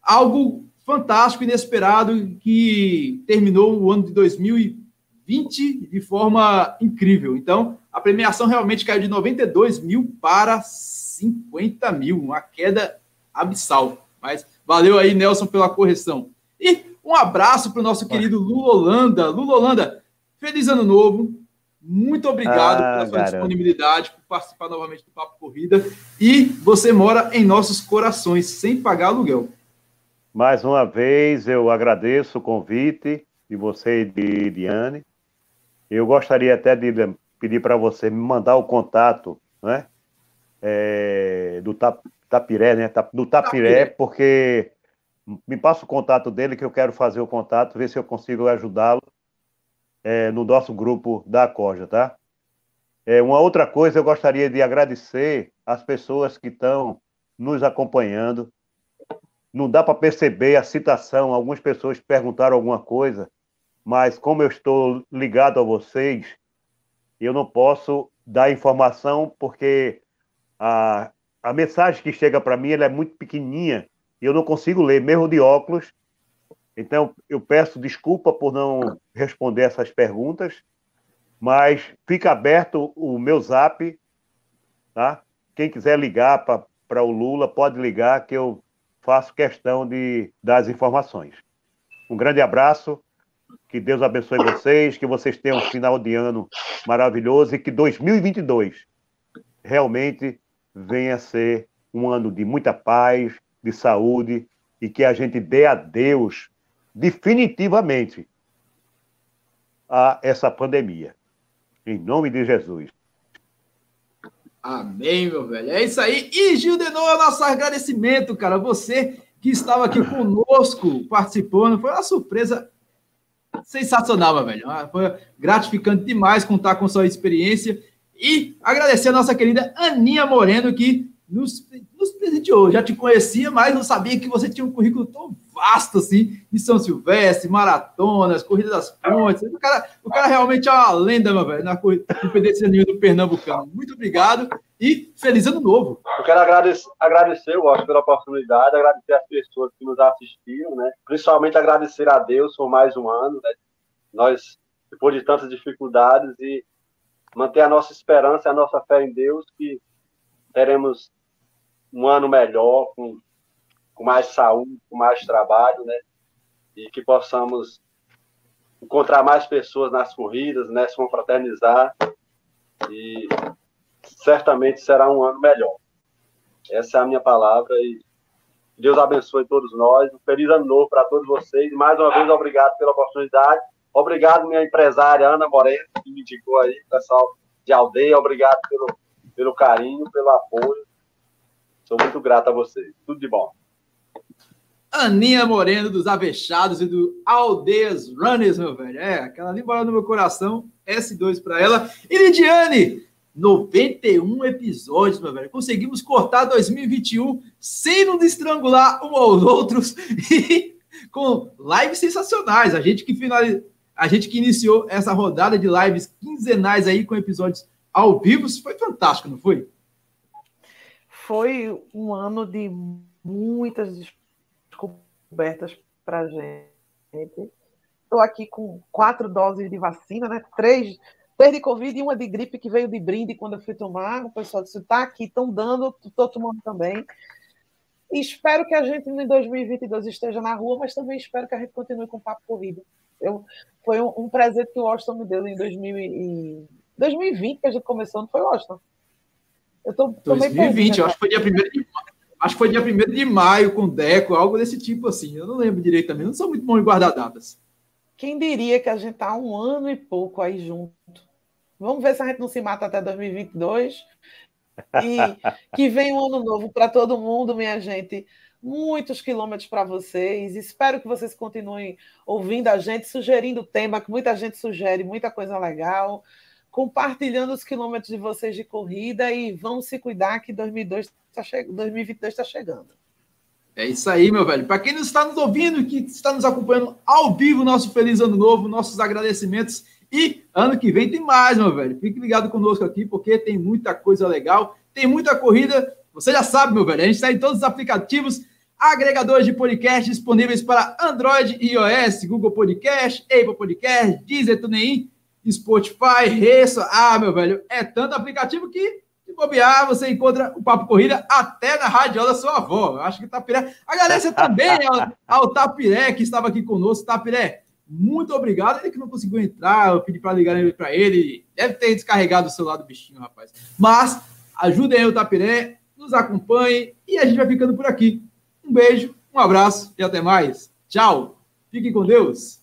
Algo fantástico, inesperado, que terminou o ano de 2020 de forma incrível. Então, a premiação realmente caiu de 92 mil para 50 mil, uma queda abissal. Mas valeu aí, Nelson, pela correção. E um abraço para o nosso querido Lula Holanda. Lula Holanda, feliz ano novo. Muito obrigado ah, pela sua garoto. disponibilidade, por participar novamente do Papo Corrida. E você mora em nossos corações, sem pagar aluguel.
Mais uma vez, eu agradeço o convite de você e de Diane. Eu gostaria até de pedir para você me mandar o contato né, é, do Tapiré, né, do Tapiré, Tapiré, porque me passa o contato dele que eu quero fazer o contato, ver se eu consigo ajudá-lo é, no nosso grupo da Corja, tá? É, uma outra coisa, eu gostaria de agradecer as pessoas que estão nos acompanhando. Não dá para perceber a citação, algumas pessoas perguntaram alguma coisa, mas como eu estou ligado a vocês, eu não posso dar informação porque a, a mensagem que chega para mim é muito pequenininha e eu não consigo ler, mesmo de óculos, então, eu peço desculpa por não responder essas perguntas, mas fica aberto o meu zap, tá? Quem quiser ligar para o Lula, pode ligar, que eu faço questão de dar as informações. Um grande abraço, que Deus abençoe vocês, que vocês tenham um final de ano maravilhoso e que 2022 realmente venha ser um ano de muita paz, de saúde e que a gente dê a Deus definitivamente a essa pandemia. Em nome de Jesus.
Amém, meu velho. É isso aí. E Gil Denô, nosso agradecimento, cara. Você que estava aqui conosco participando. Foi uma surpresa sensacional, meu velho. Ah, foi gratificante demais contar com sua experiência. E agradecer a nossa querida Aninha Moreno, que nos, nos presenteou. Já te conhecia, mas não sabia que você tinha um currículo tão vasto assim, de São Silvestre, maratonas, corrida das pontes. O cara, o cara realmente é uma lenda, meu velho, na corrida, pedestrianismo do Pernambucano. Muito obrigado. e feliz ano novo.
Eu quero agradecer, agradecer Washington, pela oportunidade, agradecer as pessoas que nos assistiram, né? Principalmente agradecer a Deus por mais um ano, né? Nós, depois de tantas dificuldades, e manter a nossa esperança, a nossa fé em Deus, que teremos um ano melhor, com, com mais saúde, com mais trabalho, né? E que possamos encontrar mais pessoas nas corridas, né? Se confraternizar e certamente será um ano melhor. Essa é a minha palavra e Deus abençoe todos nós. Um feliz ano novo para todos vocês. Mais uma vez, obrigado pela oportunidade. Obrigado, minha empresária Ana Moreno, que me indicou aí, pessoal de aldeia. Obrigado pelo, pelo carinho, pelo apoio. Sou muito grato a vocês. Tudo de bom.
Aninha Moreno, dos Avechados e do Aldeias Runners, meu velho. É, aquela ali mora no meu coração. S2 para ela. E Lidiane, 91 episódios, meu velho. Conseguimos cortar 2021 sem nos estrangular um aos outros <laughs> e com lives sensacionais. A gente que finaliza, a gente que iniciou essa rodada de lives quinzenais aí com episódios ao vivo, foi fantástico, não foi?
Foi um ano de muitas descobertas para a gente. Estou aqui com quatro doses de vacina, né? Três Três de Covid e uma de gripe que veio de brinde quando eu fui tomar. O pessoal disse: está aqui, estão dando, estou tomando também. Espero que a gente em 2022 esteja na rua, mas também espero que a gente continue com o papo corrido. Eu, foi um, um presente que o Washington me deu em 2000 e, 2020 que a gente começou, não foi, Washington?
Eu tô, tô 2020, eu acho que foi dia 1 de Acho que foi dia 1 de maio com Deco, algo desse tipo assim. Eu não lembro direito também, não sou muito bom em guardar datas.
Quem diria que a gente está um ano e pouco aí junto? Vamos ver se a gente não se mata até 2022. E <laughs> que venha um ano novo para todo mundo, minha gente. Muitos quilômetros para vocês. Espero que vocês continuem ouvindo a gente, sugerindo tema, que muita gente sugere, muita coisa legal. Compartilhando os quilômetros de vocês de corrida e vamos se cuidar que 2022 está che 2022 está chegando.
É isso aí, meu velho. Para quem não está nos ouvindo, que está nos acompanhando ao vivo, nosso feliz ano novo, nossos agradecimentos. E ano que vem tem mais, meu velho. Fique ligado conosco aqui, porque tem muita coisa legal, tem muita corrida. Você já sabe, meu velho, a gente está em todos os aplicativos, agregadores de podcast disponíveis para Android e iOS, Google Podcast, Apple Podcast, Deezer, TuneIn, Spotify, Resso. Ah, meu velho, é tanto aplicativo que se bobear, você encontra o Papo Corrida até na radiola da sua avó. Eu acho que Tapiré. Agradeço também ao, ao Tapiré, que estava aqui conosco. Tapiré, muito obrigado. Ele que não conseguiu entrar, eu pedi para ligar para ele. Deve ter descarregado o celular do bichinho, rapaz. Mas ajudem aí o Tapiré, nos acompanhem e a gente vai ficando por aqui. Um beijo, um abraço e até mais. Tchau. Fiquem com Deus.